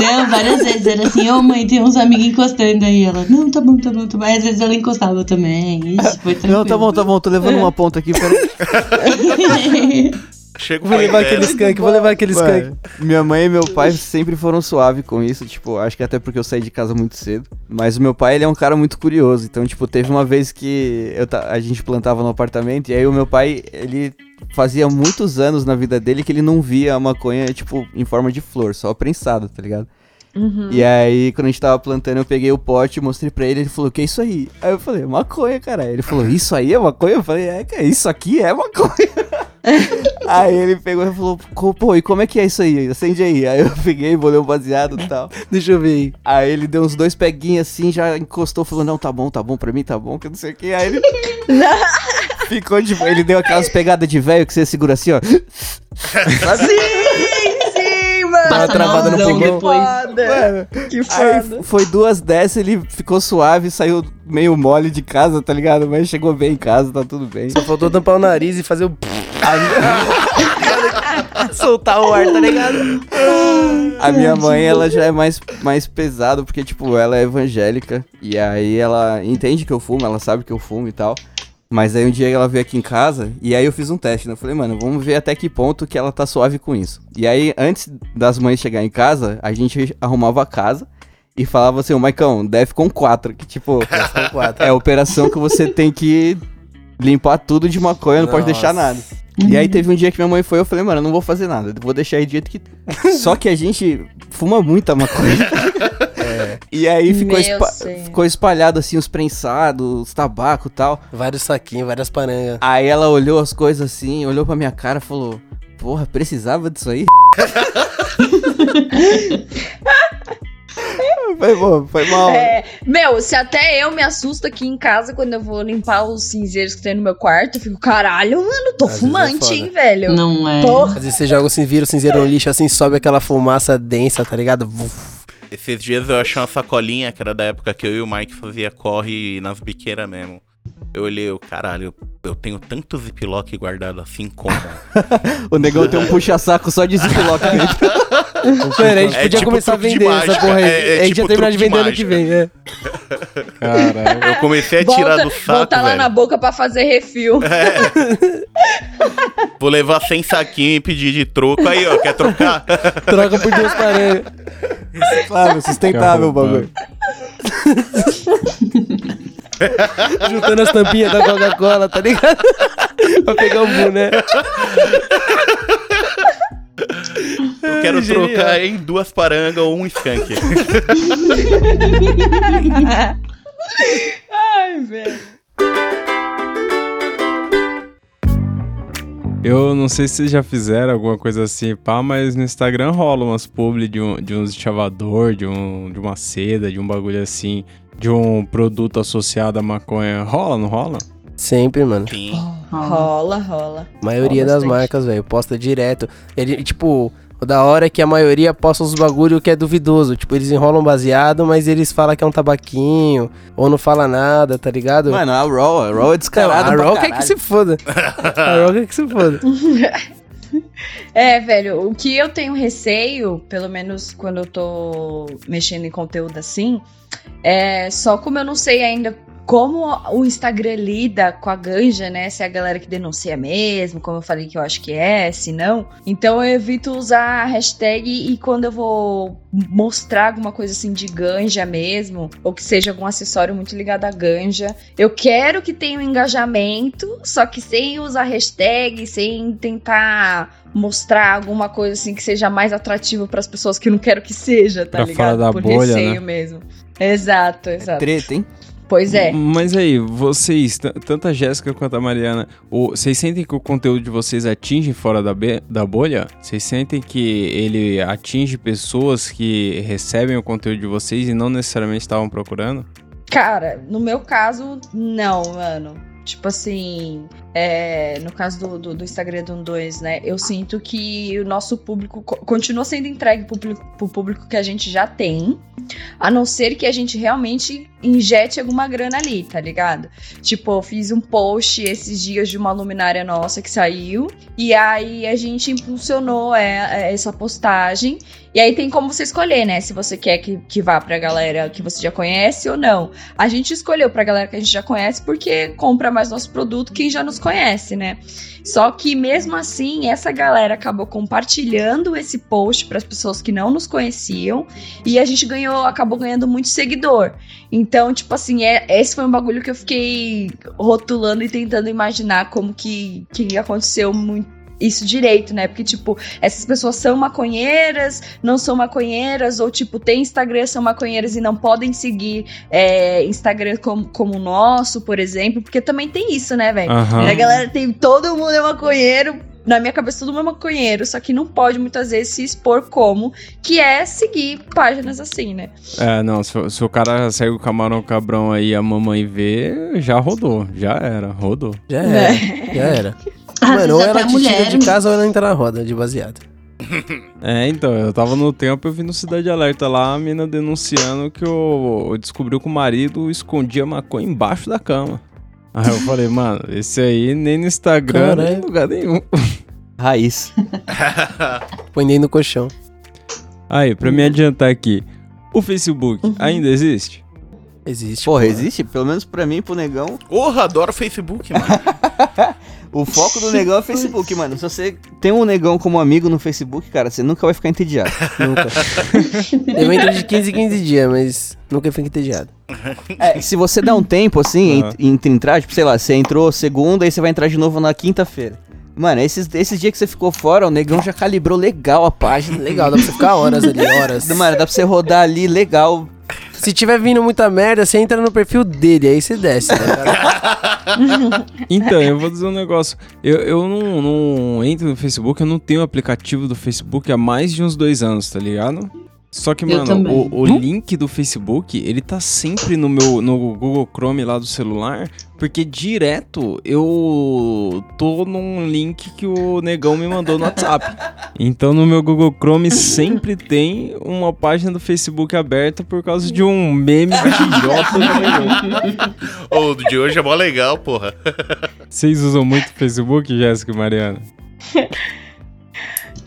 Não, várias vezes era assim, ô mãe, tem uns amigos encostando aí. Ela, não, tá bom, tá bom, tá bom. Aí às vezes ela encostava também. Ixi, foi tranquilo. Não, tá bom, tá bom, tô levando uma ponta aqui, peraí. Chega o Vou pai levar aquele skunk, vou levar aquele skunk. Minha mãe e meu pai sempre foram suave com isso, tipo, acho que até porque eu saí de casa muito cedo. Mas o meu pai, ele é um cara muito curioso, então, tipo, teve uma vez que eu ta- a gente plantava no apartamento, e aí o meu pai, ele fazia muitos anos na vida dele que ele não via a maconha, tipo, em forma de flor, só prensada, tá ligado? E aí, quando a gente tava plantando, eu peguei o pote, mostrei pra ele, ele falou, que é isso aí? Aí eu falei, maconha, cara. Ele falou, isso aí é maconha? Eu falei, é, cara, isso aqui é maconha. aí ele pegou e falou, "Co- pô, e como é que é isso aí? Acende aí. Aí eu peguei, bolei um baseado e tal. Deixa eu ver aí. Aí ele deu uns dois peguinhos assim, já encostou, falou, não, tá bom, tá bom, pra mim tá bom, que não sei o que. Aí ele ficou de... Ele deu aquelas pegadas de velho que você segura assim, ó. Sabe? Sim, uma travada no pulmão. Que foda. Mano, Que Aí foda. foi duas dessas, ele ficou suave, saiu meio mole de casa, tá ligado? Mas chegou bem em casa, tá tudo bem. Só faltou tampar o nariz e fazer o. Soltar o ar, tá ligado? A minha mãe, ela já é mais, mais pesado, porque, tipo, ela é evangélica. E aí ela entende que eu fumo, ela sabe que eu fumo e tal. Mas aí um dia ela veio aqui em casa e aí eu fiz um teste, né? Eu falei, mano, vamos ver até que ponto que ela tá suave com isso. E aí, antes das mães chegarem em casa, a gente arrumava a casa e falava assim, ô Maicão, Defcon 4, que tipo, é a operação que você tem que limpar tudo de maconha, não pode deixar Nossa. nada. E aí teve um dia que minha mãe foi, eu falei, mano, eu não vou fazer nada, vou deixar aí do jeito que. Só que a gente fuma muita maconha. E aí ficou, espa- senhor. ficou espalhado assim os prensados, os tabaco e tal. Vários saquinhos, várias parangas. Aí ela olhou as coisas assim, olhou pra minha cara e falou: Porra, precisava disso aí? foi bom, foi mal. É, meu, se até eu me assusto aqui em casa quando eu vou limpar os cinzeiros que tem no meu quarto, eu fico, caralho, mano, tô Às é fumante, foda. hein, velho. Não é. Porra. Às vezes você joga o cinzeiro, o cinzeiro no lixo assim, sobe aquela fumaça densa, tá ligado? Vuf. Esses dias eu achei uma sacolinha, que era da época que eu e o Mike fazia corre nas biqueiras mesmo. Eu olhei, eu, caralho, eu tenho tanto ziplock guardado assim como. O negão tem um puxa-saco só de ziplock dentro. Pera, a gente É podia tipo começar a vender mágica, essa porra aí. é- é a gente tipo ia terminar de vender ano que vem, né? Caralho. Eu comecei a tirar do saco, voltar lá velho. na boca pra fazer refil. Vou levar 100 saquinhos e pedir de troco. Aí, ó, quer trocar? Troca por duas parangas. Claro, sustentável o bagulho. Juntando as tampinhas da Coca-Cola, tá ligado? pra pegar o boné. Eu quero Genial. trocar em duas parangas ou um skunk. Ai, velho. Eu não sei se vocês já fizeram alguma coisa assim, pá, mas no Instagram rola umas publi de, um, de uns chavador, de, um, de uma seda, de um bagulho assim, de um produto associado à maconha. Rola, não rola? Sempre, mano. Sim. Rola, rola. maioria Rola das marcas, velho, posta direto. Ele, tipo, o da hora é que a maioria posta os bagulho que é duvidoso. Tipo, eles enrolam baseado, mas eles falam que é um tabaquinho, ou não fala nada, tá ligado? Mano, a Raw, a Raw é Não, descarada a Rock é que se foda. a Rock é que se foda. É, velho, o que eu tenho receio, pelo menos quando eu tô mexendo em conteúdo assim, é só como eu não sei ainda como o Instagram lida com a ganja, né? Se é a galera que denuncia mesmo, como eu falei que eu acho que é, se não. Então eu evito usar a hashtag e quando eu vou mostrar alguma coisa assim de ganja mesmo, ou que seja algum acessório muito ligado à ganja, eu quero que tenha um engajamento, só que sem usar hashtag, sem tentar mostrar alguma coisa assim que seja mais atrativo para as pessoas que eu não quero que seja, tá Pra ligado? fora da Por bolha, receio né? mesmo. Exato, exato. Treta, hein? Pois é. Mas aí, vocês, tanto a Jéssica quanto a Mariana, o- vocês sentem que o conteúdo de vocês atinge fora da, da bolha? Vocês sentem que ele atinge pessoas que recebem o conteúdo de vocês e não necessariamente estavam procurando? Cara, no meu caso, não, mano. Tipo assim, é, no caso do, do, do Instagram do 2, né? Eu sinto que o nosso público co- continua sendo entregue pro público, pro público que a gente já tem. A não ser que a gente realmente injete alguma grana ali, tá ligado? Tipo, eu fiz um post esses dias de uma luminária nossa que saiu. E aí a gente impulsionou é, é, essa postagem. E aí tem como você escolher, né? Se você quer que, que vá pra galera que você já conhece ou não. A gente escolheu pra galera que a gente já conhece porque compra mais nosso produto quem já nos conhece, né? Só que mesmo assim, essa galera acabou compartilhando esse post para as pessoas que não nos conheciam e a gente ganhou, acabou ganhando muito seguidor. Então, tipo assim, é, esse foi um bagulho que eu fiquei rotulando e tentando imaginar como que, que aconteceu muito isso direito, né? Porque, tipo, essas pessoas são maconheiras, não são maconheiras, ou, tipo, tem Instagram, são maconheiras e não podem seguir é, Instagram como, como o nosso, por exemplo, porque também tem isso, né, velho? Aham. A galera tem. Todo mundo é maconheiro. Na minha cabeça, todo mundo é maconheiro, só que não pode muitas vezes se expor como, que é seguir páginas assim, né? É, não, se, o- se o cara segue o camarão cabrão aí e a mamãe vê, já rodou, já era, rodou. Já Né? era, já era. Às Mano, ou ela te tira mulher. de casa ou ela entra na roda de baseado. É, então, eu tava no tempo, eu vi no Cidade Alerta lá, a mina denunciando que o, descobriu que o marido escondia maconha embaixo da cama. Aí eu falei, mano, esse aí nem no Instagram, nem em lugar nenhum. Raiz. Põe nem no colchão. Aí, pra me adiantar aqui, o Facebook ainda existe? Existe. Porra, pô. existe? Pelo menos pra mim pro negão. Porra, adoro Facebook, mano. O foco do negão é o Facebook, mano. Se você tem um negão como amigo no Facebook, cara, você nunca vai ficar entediado. Nunca. Eu entro de 15 em 15 dias, mas nunca fico entediado. É, se você dá um tempo, assim, em- entre entrar, tipo, sei lá, você entrou segunda e você vai entrar de novo na quinta-feira. Mano, esses, esses dias que você ficou fora, o negão já calibrou legal a página. Legal, dá pra você ficar horas ali, horas. Mano, dá pra você rodar ali legal. Se tiver vindo muita merda, você entra no perfil dele, aí você desce, ligado? Então, eu vou dizer um negócio. Eu, eu não, não entro no Facebook, eu não tenho aplicativo do Facebook há mais de uns dois anos, tá ligado? Só que, mano, o, o link do Facebook, ele tá sempre no meu no Google Chrome lá do celular, porque direto eu tô num link que o negão me mandou no WhatsApp. Então no meu Google Chrome sempre tem uma página do Facebook aberta por causa de um meme idiota do negão. Ô, o de hoje é mó legal, porra. Vocês usam muito o Facebook, Jéssica e Mariana?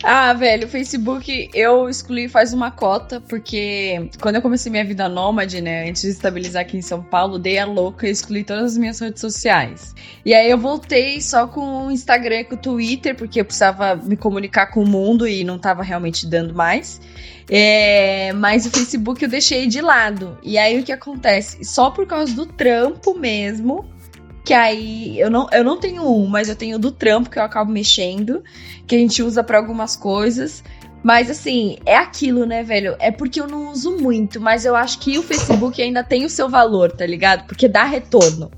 Ah, velho, o Facebook eu excluí faz uma cota, porque quando eu comecei minha vida nômade, né, antes de estabilizar aqui em São Paulo, dei a louca e excluí todas as minhas redes sociais. E aí eu voltei só com o Instagram e com o Twitter, porque eu precisava me comunicar com o mundo e não tava realmente dando mais. É, mas o Facebook eu deixei de lado. E aí o que acontece? Só por causa do trampo mesmo, que aí eu não, eu não tenho um, mas eu tenho do trampo que eu acabo mexendo, que a gente usa pra algumas coisas. Mas assim, é aquilo, né, velho? É porque eu não uso muito, mas eu acho que o Facebook ainda tem o seu valor, tá ligado? Porque dá retorno.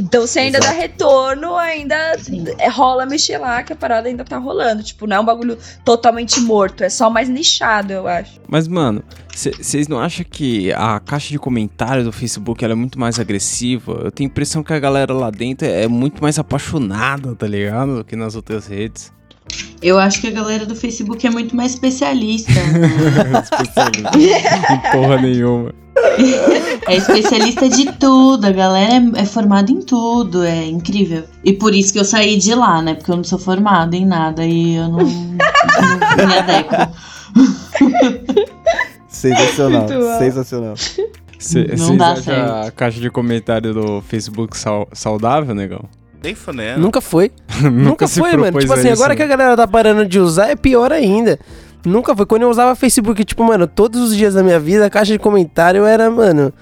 Então, se ainda dá retorno, ainda Sim. é, rola mexer lá, que a parada ainda tá rolando. Tipo, não é um bagulho totalmente morto, é só mais nichado, eu acho. Mas, mano, vocês não acham que a caixa de comentários do Facebook ela é muito mais agressiva? Eu tenho a impressão que a galera lá dentro é muito mais apaixonada, tá ligado? Do que nas outras redes. Eu acho que a galera do Facebook é muito mais especialista. Especialista em porra nenhuma. É especialista de tudo. A galera é, é formada em tudo. É incrível. E por isso que eu saí de lá, né? Porque eu não sou formada em nada e eu não, não me adequo. Sensacional, sensacional. Vocês Não dá acham certo. a caixa de comentário do Facebook sau- saudável, negão? Nem fudendo. Nunca foi. Nunca, Nunca foi, mano. Tipo assim, isso, agora que a né? galera tá parando de usar, é pior ainda. Nunca foi. Quando eu usava Facebook, tipo, mano, todos os dias da minha vida, a caixa de comentário era, mano.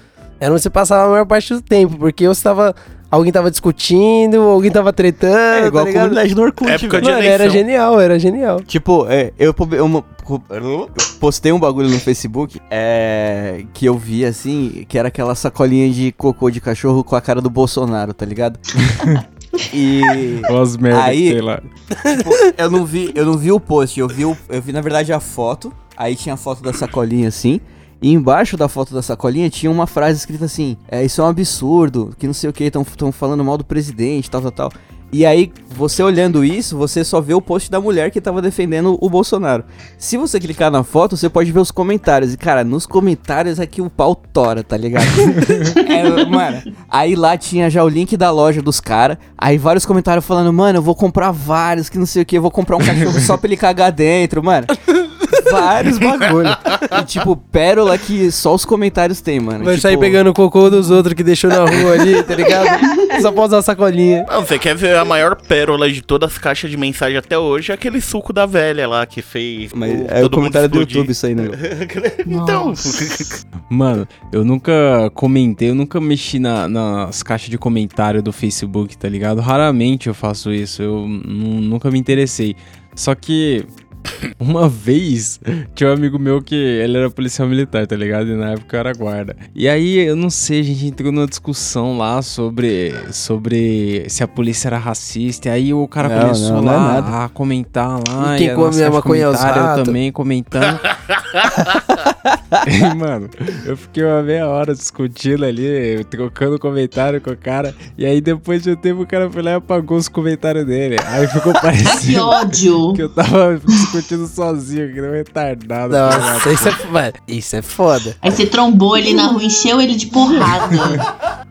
Era onde você passava a maior parte do tempo. Porque eu estava. Alguém tava discutindo, alguém tava tretando. É igual tá a comunidade no Orkut, Época Mano, era genial, era genial. Tipo, é, eu, eu eu postei um bagulho no Facebook é, que eu vi assim, que era aquela sacolinha de cocô de cachorro com a cara do Bolsonaro, tá ligado? e as merda Aí- tem lá. tipo, eu não vi, eu não vi o post, eu vi, o- eu vi na verdade a foto, aí tinha a foto da sacolinha assim, e embaixo da foto da sacolinha tinha uma frase escrita assim: é, isso é um absurdo, que não sei o que, estão falando mal do presidente, tal, tal, tal. E aí, você olhando isso, você só vê o post da mulher que tava defendendo o Bolsonaro. Se você clicar na foto, você pode ver os comentários. E, cara, nos comentários aqui o pau tora, tá ligado? É, mano, aí lá tinha já o link da loja dos caras. Aí vários comentários falando, mano, eu vou comprar vários, que não sei o que, eu vou comprar um cachorro só pra ele cagar dentro, mano. Vários bagulho. E, tipo, pérola que só os comentários tem, mano. Vai tipo, sair pegando o cocô dos outros que deixou na rua ali, tá ligado? Só pra usar a sacolinha. Não, você quer ver a maior pérola de todas as caixas de mensagem até hoje? É aquele suco da velha lá que fez. Mas o- é o comentário do. YouTube isso aí, né? então. Mano, eu nunca comentei, eu nunca mexi na- nas caixas de comentário do Facebook, tá ligado? Raramente eu faço isso, eu nu- nunca me interessei. Só que uma vez tinha um amigo meu que ele era policial militar, tá ligado? E na época eu era guarda. E aí, eu não sei, a gente entrou numa discussão lá sobre, sobre se a polícia era racista. E aí o cara Não, começou não, não é lá nada. a comentar lá. E quem a come a maconha é Eu também comentando. E, mano, eu fiquei uma meia hora discutindo ali, trocando comentário com o cara. E aí, depois de um tempo, o cara foi lá e apagou os comentários dele. Aí ficou Que parecendo ódio. que eu tava discutindo sozinho, que não é retardado. Nossa, isso é, mano, isso é foda. Aí você trombou ele na rua, encheu ele de porrada.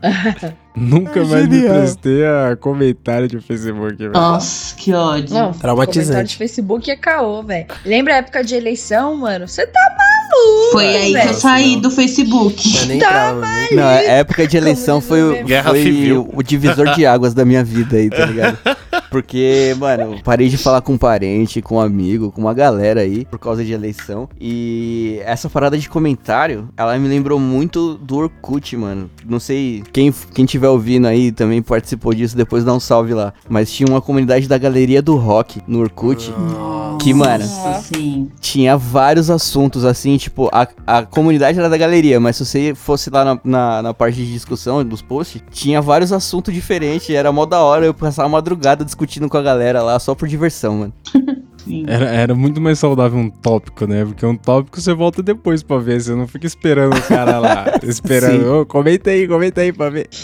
Nunca mais me Genial. prestei a comentário de Facebook, velho. Nossa, que ódio. Não, Traumatizante. comentário de Facebook é caô, velho. Lembra a época de eleição, mano? Você tá maluco, Foi aí que eu saí do Facebook. Eu nem Tá, entrava, né? Não, a época de eleição foi, o-. Guerra foi civil. o, divisor de águas da minha vida aí, tá ligado? Porque, mano, eu parei de falar com um parente, com um amigo, com uma galera aí, por causa de eleição. E essa parada de comentário, ela me lembrou muito do Orkut, mano. Não sei, quem, quem tiver ouvindo aí também participou disso, depois dá um salve lá. Mas tinha uma comunidade da Galeria do Rock no Orkut. Que, mano, Nossa, tinha vários assuntos, assim, tipo, a, a comunidade era da galeria, mas se você fosse lá na, na, na parte de discussão dos posts, tinha vários assuntos diferentes, era mó da hora, eu passava a madrugada discutindo com a galera lá, só por diversão, mano. sim. Era, era muito mais saudável um tópico, né? Porque um tópico você volta depois pra ver, você não fica esperando o cara lá, esperando. Ô, comenta aí, comenta aí pra ver.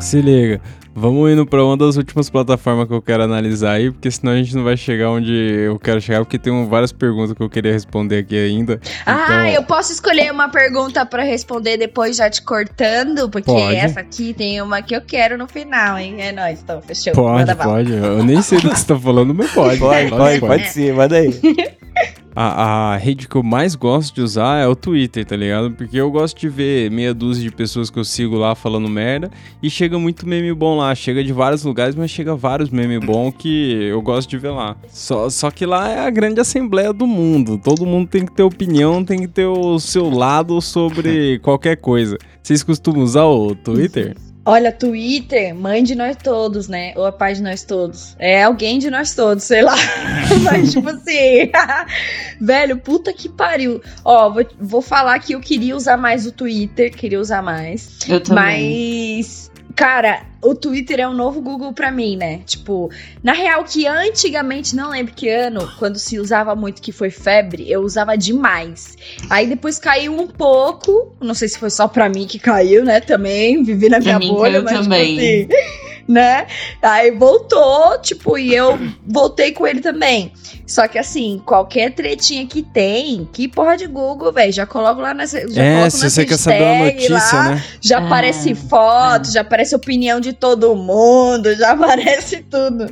Se liga. Vamos indo pra uma das últimas plataformas que eu quero analisar aí, porque senão a gente não vai chegar onde eu quero chegar, porque tem um- várias perguntas que eu queria responder aqui ainda. Ah, Então- eu posso escolher uma pergunta pra responder depois já te cortando? Porque Pode. essa aqui tem uma que eu quero no final, hein? É nóis, então, fechou. Pode, Manda bala. pode. Eu nem sei do que você tá falando, mas pode. Pode, pode, pode ser, manda aí. A, a rede que eu mais gosto de usar é o Twitter, tá ligado? Porque eu gosto de ver meia dúzia de pessoas que eu sigo lá falando merda e chega muito meme bom lá. Chega de vários lugares, mas chega vários meme bom que eu gosto de ver lá. Só, só que lá é a grande assembleia do mundo. Todo mundo tem que ter opinião, tem que ter o seu lado sobre qualquer coisa. Vocês costumam usar o Twitter? Olha, Twitter, mãe de nós todos, né? Ou a pai de nós todos. É alguém de nós todos, sei lá. Mas, tipo assim. velho, puta que pariu. Ó, vou, vou falar que eu queria usar mais o Twitter, queria usar mais. Eu também. Mas, cara, o Twitter é um novo Google pra mim, né? Tipo, na real que antigamente, não lembro que ano, quando se usava muito que foi febre, eu usava demais. Aí depois caiu um pouco, não sei se foi só pra mim que caiu, né? Também, vivi na minha mim bolha, mas também. tipo assim, né? Aí voltou, tipo, e eu voltei com ele também. Só que assim, qualquer tretinha que tem, que porra de Google, velho, já coloco lá nessa. Já é, coloco se nas você quer saber uma notícia, lá, né? já Ah, aparece foto, já aparece opinião de todo mundo, já aparece tudo.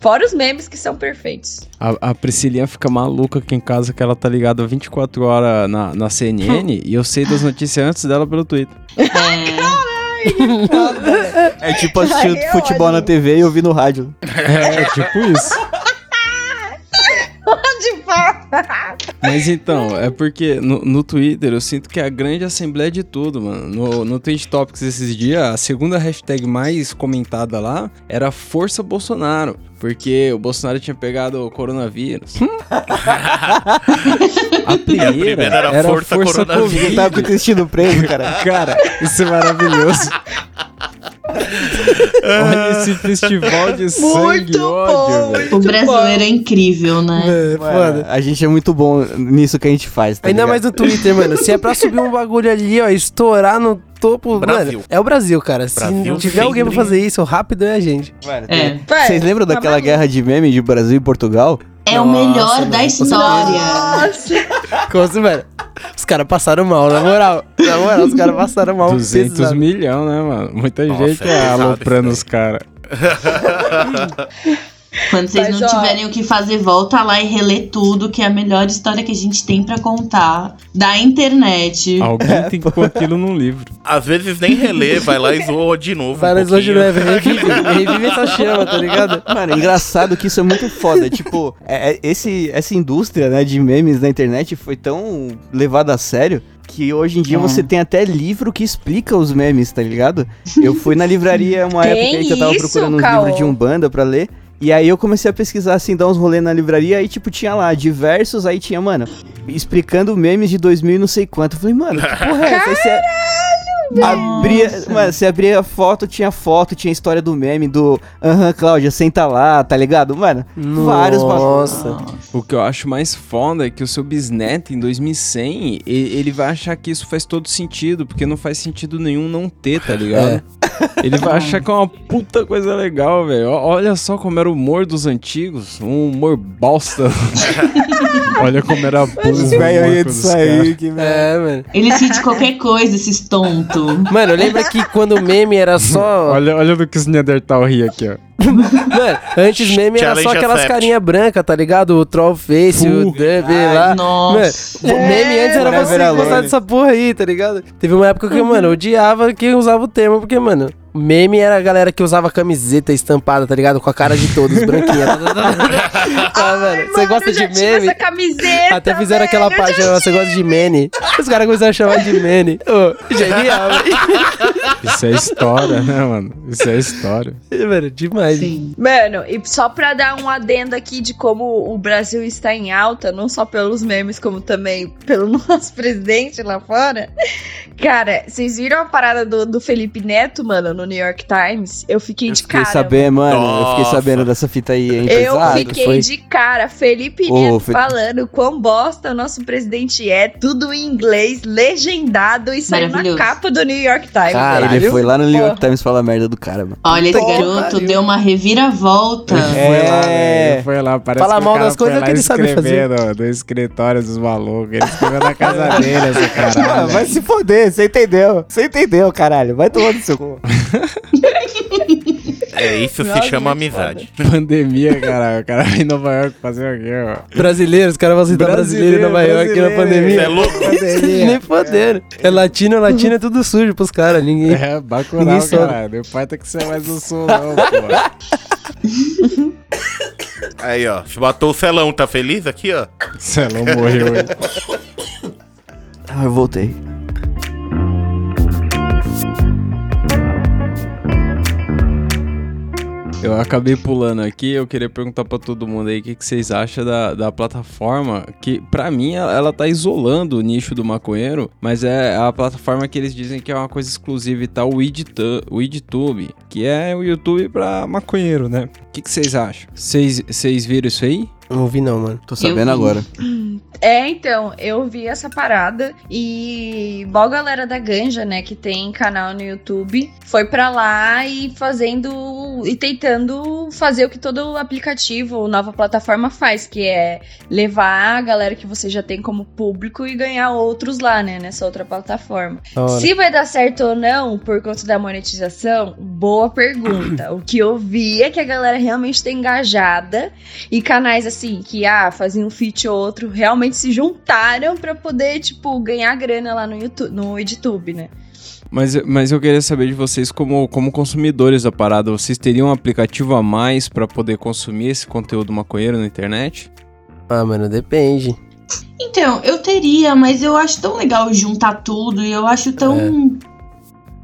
Fora os memes que são perfeitos. A, a Priscilinha fica maluca aqui em casa que ela tá ligada 24 horas na, na CNN e eu sei das notícias antes dela pelo Twitter. É, tipo assistir Ai, é futebol na. TV e ouvir no rádio. É, tipo isso. Mas então, é porque no, no Twitter eu sinto que é a grande assembleia de tudo, mano. No, no Twitch Topics esses dias, a segunda hashtag mais comentada lá era Força Bolsonaro. Porque o Bolsonaro tinha pegado o coronavírus. a primeira, primeira era era, Força Força, Coronavírus. Covid. Ele tá com o intestino preso, cara. Cara, isso é maravilhoso. Olha esse festival de sangue Muito e ódio, bom, velho. o muito brasileiro é incrível, né? É, Mano, a gente é muito bom nisso que a gente faz, tá Ainda ligado? mais no Twitter, mano. Se é pra subir um bagulho ali, ó, estourar no topo, Brasil. mano, é o Brasil, cara. Se Brasil não tiver alguém pra fazer isso, rápido é a gente. Mano, É. Vocês lembram tá daquela guerra de meme de Brasil e Portugal? É o Nossa, melhor mano, da história. Nossa. Como mano? Os caras passaram mal, na moral. Na moral, os caras passaram mal. 200 pesado. milhões, né, mano? Muita Nossa, gente é aloprando os caras. Quando vocês Mas, não ó, tiverem o que fazer, volta lá e relê tudo, que é a melhor história que a gente tem pra contar da internet. Alguém tem que pôr aquilo num livro. Às vezes nem relê, vai lá e zoa de novo. Vai um nas hoje pouquinho. leve, revive, revive essa chama, tá ligado? Mano, é engraçado que isso é muito foda. tipo, é- é- esse, essa indústria né, de memes na internet foi tão levada a sério que hoje em dia É. você tem até livro que explica os memes, tá ligado? Eu fui na livraria uma época que eu tava procurando um livro de Umbanda pra ler. E aí eu comecei a pesquisar, assim, dar uns rolês na livraria, aí, tipo, tinha lá diversos, aí tinha, mano, explicando memes de 2000 e não sei quanto. Eu falei, mano, que porra é essa? Abria, mano, você abria a foto, tinha foto, tinha história do meme, do aham, Cláudia, senta lá, tá ligado? Mano, vários bagulhos. Nossa. O que eu acho mais foda é que o seu bisneto, em 2100, e- ele vai achar que isso faz todo sentido, porque não faz sentido nenhum não ter, tá ligado? Ele vai achar que é uma puta coisa legal, velho. Olha só como era o humor dos antigos, um humor bosta. Olha como era bom. Os velhos aí de sair, que merda. É, mano. Eles riem de qualquer coisa, esses tontos. Garoto. Mano, lembra que quando o meme era só. Olha, olha do que os Neandertal ri aqui, ó. Mano, antes meme era só Challenge aquelas accept. carinha branca, tá ligado? O Troll Face, o Dub lá. Nossa. Mano, meme antes era você gostar dessa porra aí, tá ligado? Teve uma época que, mano, eu odiava quem usava o termo, porque, mano, meme era a galera que usava camiseta estampada, tá ligado? Com a cara de todos, branquinha. ah, mano, você Mano, gosta eu já de tive meme? Essa camiseta, Até fizeram velho, aquela página, você gosta de Mene. Os caras começaram a chamar de Mene. Ô, genial, Isso é história, né, mano? Isso é história. mano, demais. Sim. Mano, e só pra dar um adendo aqui de como o Brasil está em alta, não só pelos memes, como também pelo nosso presidente lá fora. Cara, vocês viram a parada do, do Felipe Neto, mano, no New York Times? Eu fiquei de Fiquei cara. sabendo, mano. Eu fiquei sabendo dessa fita aí, hein? Eu pesado. fiquei foi. de cara. Felipe Neto Fe- falando quão bosta o nosso presidente é, tudo em inglês, legendado e saiu na capa do New York Times. Caralho. Ele foi lá no New York. Times falar merda do cara, mano. Olha, esse garoto pariu. deu uma reviravolta. Ele foi lá, É. velho. Ele foi lá, parece Fala que o mal cara das coisas que ele sabe fazer. Do escritório dos malucos. Ele escreveu na casa dele, esse caralho. vai se foder, você entendeu? Você entendeu, caralho. Vai tomar no seu cu. É, isso se Nossa, chama amizade. Pandemia, cara. O cara vai em Nova York fazer o quê, ó? Brasileiros, os caras vão citar brasileiro em Nova York na pandemia. Você é louco? Nem fodendo. É latino, latino é tudo sujo pros caras. Ninguém. É, Bacurau, Ninguém caralho. Meu pai tem que ser mais do sul, não, pô. Aí, ó. Se matou o Celão, tá feliz aqui, ó? Celão morreu, hein? Ah, eu voltei. Eu acabei pulando aqui, eu queria perguntar pra todo mundo aí o que, que vocês acham da, da plataforma, que pra mim ela, ela tá isolando o nicho do maconheiro, mas é a plataforma que eles dizem que é uma coisa exclusiva e tal, o Editu- o EdTube, que é o YouTube pra maconheiro, né? O que, que vocês acham? Vocês viram isso aí? Não vi, não, mano. Tô sabendo agora. É, então, eu vi essa parada e mó galera da Ganja, né, que tem canal no YouTube, foi pra lá e fazendo e tentando fazer o que todo aplicativo, nova plataforma faz, que é levar a galera que você já tem como público e ganhar outros lá, né, nessa outra plataforma. Se vai dar certo ou não por conta da monetização, boa pergunta. o que eu vi é que a galera realmente tá engajada e canais assim que ah, faziam um feat ou outro realmente se juntaram pra poder tipo ganhar grana lá no YouTube, no EdTube, né? Mas, mas eu queria saber de vocês, como, como consumidores da parada, vocês teriam um aplicativo a mais pra poder consumir esse conteúdo maconheiro na internet? Ah, mano, depende. Então, eu teria, mas eu acho tão legal juntar tudo e eu acho tão.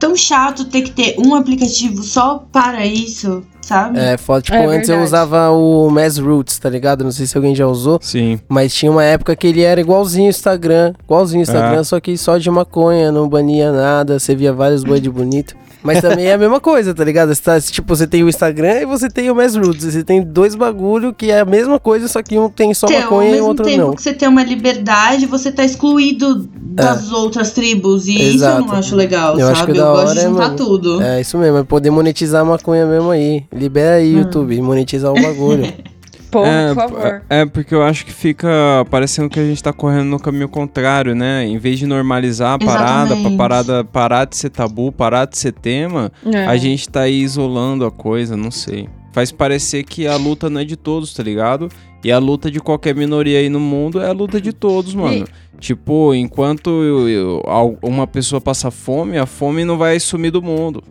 Tão chato ter que ter um aplicativo só para isso, sabe? É, foda. Tipo, É antes eu verdade. usava o Mass Roots, tá ligado? Não sei se alguém já usou. Sim. Mas tinha uma época que ele era igualzinho o Instagram. Igualzinho o Instagram, Ah. só que só de maconha, não bania nada. Você via vários bud bonito. Mas também é a mesma coisa, tá ligado? Você tá- tipo, você tem o Instagram e você tem o Mass Roots. Você tem dois bagulho que é a mesma coisa, só que um tem só Então, maconha e o mesmo outro tempo não. que você tem uma liberdade, você tá excluído das outras tribos. E isso eu Exato. não acho legal, Eu sabe? acho que eu gosto de é, juntar tudo. É isso mesmo, é poder monetizar a maconha mesmo aí. Libera aí, Hum. YouTube, monetizar o bagulho. Pô, é, por favor. É, é, porque eu acho que fica parecendo que a gente tá correndo no caminho contrário, né? Em vez de normalizar a parada, pra parada parar de ser tabu, parar de ser tema, É. a gente tá aí isolando a coisa, não sei. Faz parecer que a luta não é de todos, tá ligado? E a luta de qualquer minoria aí no mundo é a luta de todos, mano. Tipo, enquanto eu- eu- uma pessoa passa fome, a fome não vai sumir do mundo.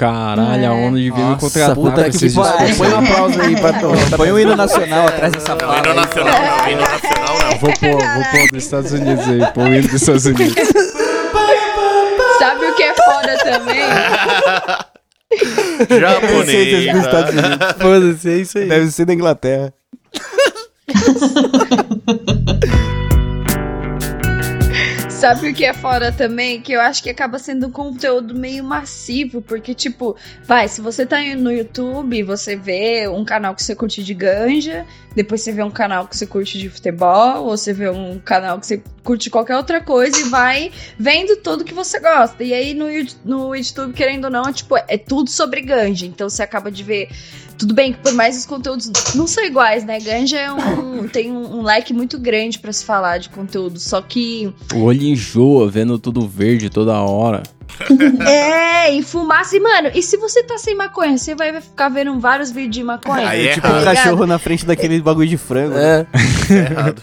Caralho, a É. ONU devia me Nossa, contratar puta que pariu. discursos. Põe um aplauso aí pra todos. Põe o hino nacional atrás dessa Não, fala. hino nacional não, hino nacional não. Vou pôr, vou pôr dos Estados Unidos aí, pôr o hino dos Estados Unidos. Sabe o que é foda também? Japonês. dos Estados Unidos. Foda-se, é isso aí. Deve ser da Inglaterra. Sabe o que é fora também? Que eu acho que acaba sendo um conteúdo meio massivo, porque, tipo, vai, se você tá no YouTube, você vê um canal que você curte de ganja, depois você vê um canal que você curte de futebol, ou você vê um canal que você curte qualquer outra coisa e vai vendo tudo que você gosta. E aí no, no YouTube, querendo ou não, é, tipo, é tudo sobre ganja. Então você acaba de ver. Tudo bem que por mais os conteúdos não são iguais, né? Ganja é um, tem um, um leque muito grande pra se falar de conteúdo. Só que O olho enjoa vendo tudo verde toda hora. É, e fumaça. E, mano, e se você tá sem maconha, você vai ficar vendo vários vídeos de maconha? Aí é tipo errado. um cachorro na frente daquele bagulho de frango. né? É. É errado.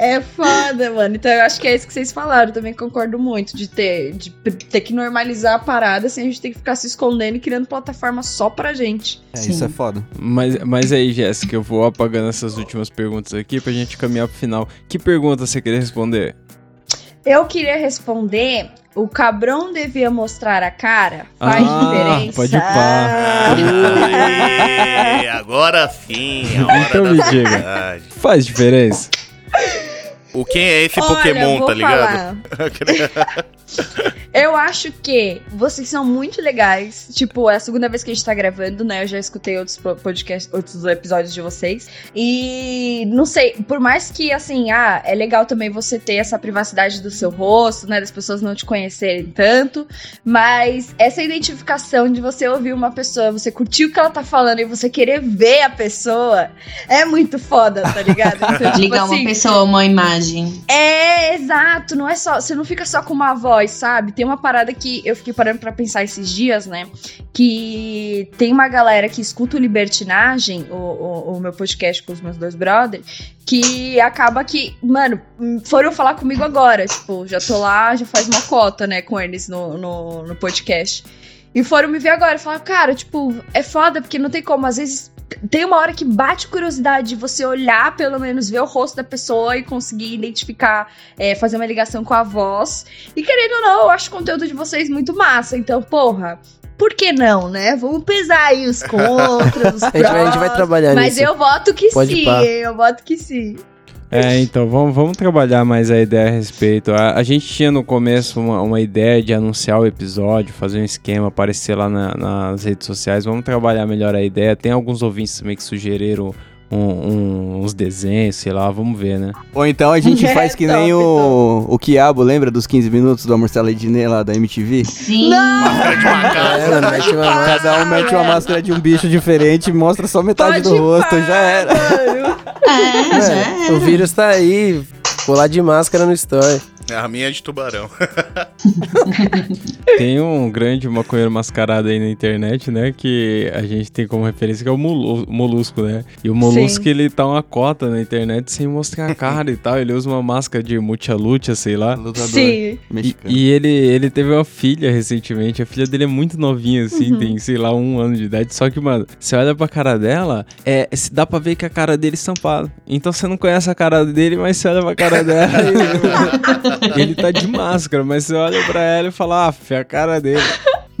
É foda, mano. Então eu acho que é isso que vocês falaram. Também concordo muito de ter, de ter que normalizar a parada sem a gente ter que ficar se escondendo e criando plataforma só pra gente. É, Sim. isso é foda. Mas, mas aí, Jéssica, eu vou apagando essas últimas perguntas aqui pra gente caminhar pro final. Que pergunta você queria responder? Eu queria responder: o cabrão devia mostrar a cara? Faz Ah, diferença. pode pá. Aê, agora sim, a hora Então da me diga. verdade. Faz diferença? O quem é esse Olha, Pokémon, tá ligado? Eu acho que vocês são muito legais. Tipo, é a segunda vez que a gente tá gravando, né? Eu já escutei outros po- podcasts, outros episódios de vocês. E não sei, por mais que assim, ah, é legal também você ter essa privacidade do seu rosto, né? Das pessoas não te conhecerem tanto. Mas essa identificação de você ouvir uma pessoa, você curtir o que ela tá falando e você querer ver a pessoa, é muito foda, tá ligado? Então, tipo Ligar assim, uma pessoa, uma imagem. é, exato, não é só, você não fica só com uma voz, sabe? Tem uma parada que eu fiquei parando pra pensar esses dias, né? Que tem uma galera que escuta o Libertinagem, o, o, o meu podcast com os meus dois brothers, que acaba que, mano, foram falar comigo agora, tipo, já tô lá, já faz uma cota, né, com eles no, no, no podcast. E foram me ver agora e cara, tipo, é foda, porque não tem como, às vezes tem uma hora que bate curiosidade de você olhar, pelo menos, ver o rosto da pessoa e conseguir identificar, é, fazer uma ligação com a voz. E querendo ou não, eu acho o conteúdo de vocês muito massa. Então, porra, por que não, né? Vamos pesar aí os contras, os A gente, vai, a gente vai prós. trabalhar Mas nisso. eu voto que Pode sim, eu voto que sim. É, então, vamos, vamos trabalhar mais a ideia a respeito. A, a gente tinha no começo uma, uma ideia de anunciar o episódio, fazer um esquema, aparecer lá na- nas redes sociais. Vamos trabalhar melhor a ideia. Tem alguns ouvintes também que sugeriram um- um- uns desenhos, sei lá, vamos ver, né? Ou então a gente É, faz que top, nem o, o Quiabo, lembra dos 15 minutos do Marcelo Ednei lá da MTV? Sim. Máscara de macaco. É, mete uma. Cada um mete uma máscara de um bicho diferente e mostra só metade Pode do rosto, já era. mano. É, já É, o era. vírus tá aí. Lá de máscara no story. A minha é de tubarão. Tem um grande maconheiro mascarado aí na internet, né? Que a gente tem como referência que é o Molu- Molusco, né? E o Molusco, Sim. ele tá uma cota na internet sem mostrar a cara e tal. Ele usa uma máscara de mucha-lucha, sei lá. Lutador Sim. E, mexicano. e ele, ele teve uma filha recentemente. A filha dele é muito novinha, assim, tem, sei lá, um ano de idade. Só que, mano, você olha pra cara dela, é, se dá pra ver que a cara dele é estampada. Então você não conhece a cara dele, mas você olha pra cara dela e ele tá de máscara. Mas você olha pra ela e fala, ah, a cara dele.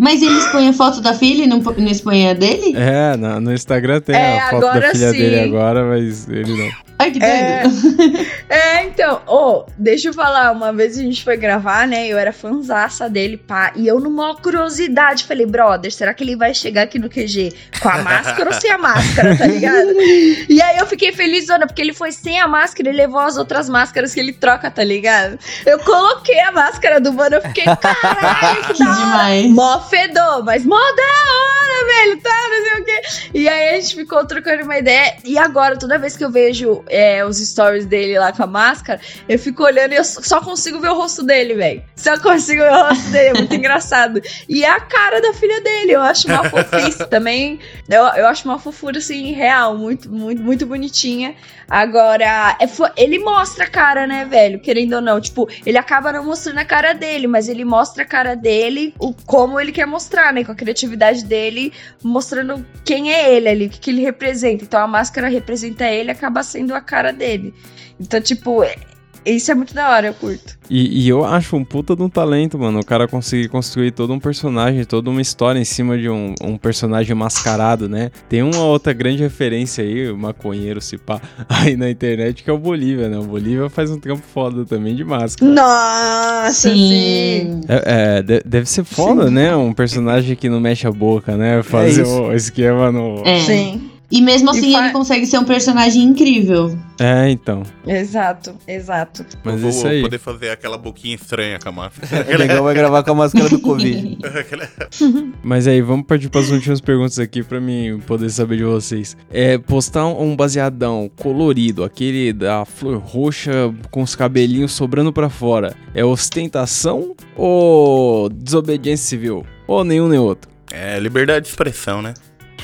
Mas eles põem a foto da filha e não, não expõem a dele? É, na- no Instagram tem É, a foto da filha sim. dele agora, mas ele não. Ai, que É. doido. É, então, ô, deixa eu falar, uma vez a gente foi gravar, né, eu era fanzaça dele, pá, e eu numa curiosidade falei, brother, será que ele vai chegar aqui no QG com a máscara ou sem a máscara, tá ligado? E aí eu fiquei felizona, porque ele foi sem a máscara e levou as outras máscaras que ele troca, tá ligado? Eu coloquei a máscara do mano, eu fiquei, caralho, que Que da hora. demais. Mó fedor, mas mó da hora, velho, tá, não sei o quê. E aí a gente ficou trocando uma ideia. E agora, toda vez que eu vejo é, os stories dele lá com a máscara, eu fico olhando e eu só consigo ver o rosto dele, velho. Só consigo ver o rosto dele, é muito engraçado. E é a cara da filha dele, eu acho uma fofice também. Eu, eu acho uma fofura, assim, real, muito, muito, muito bonitinha. Agora, é ele mostra a cara, né, velho? Querendo ou não. Tipo, ele acaba não mostrando a cara dele, mas ele mostra a cara dele, o, como ele quer mostrar, né? Com a criatividade dele, mostrando quem é ele ali, o que, que ele representa. Então a máscara representa ele, acaba sendo a cara dele. Então, tipo, é- isso é muito da hora, eu curto. E, e eu acho um puta de um talento, mano. O cara conseguir construir todo um personagem, toda uma história em cima de um, um personagem mascarado, né? Tem uma outra grande referência aí, o maconheiro, se pá, aí na internet, que é o Bolívia, né? O Bolívia faz um trampo foda também de máscara. Nossa, sim. Sim. É, é, de- deve ser foda, né? Um personagem que não mexe a boca, né? Fazer isso. o esquema no. É. Sim. E mesmo E assim fa- ele consegue ser um personagem incrível. É, então. Exato, exato. Mas eu vou isso aí. poder fazer aquela boquinha estranha com a máscara. O legal vai gravar com a máscara do Covid. Mas aí, vamos partir para as últimas perguntas aqui pra mim poder saber de vocês. É, postar um baseadão colorido, aquele da flor roxa com os cabelinhos sobrando pra fora, é ostentação ou desobediência civil? Ou nenhum nem outro? É, liberdade de expressão, né?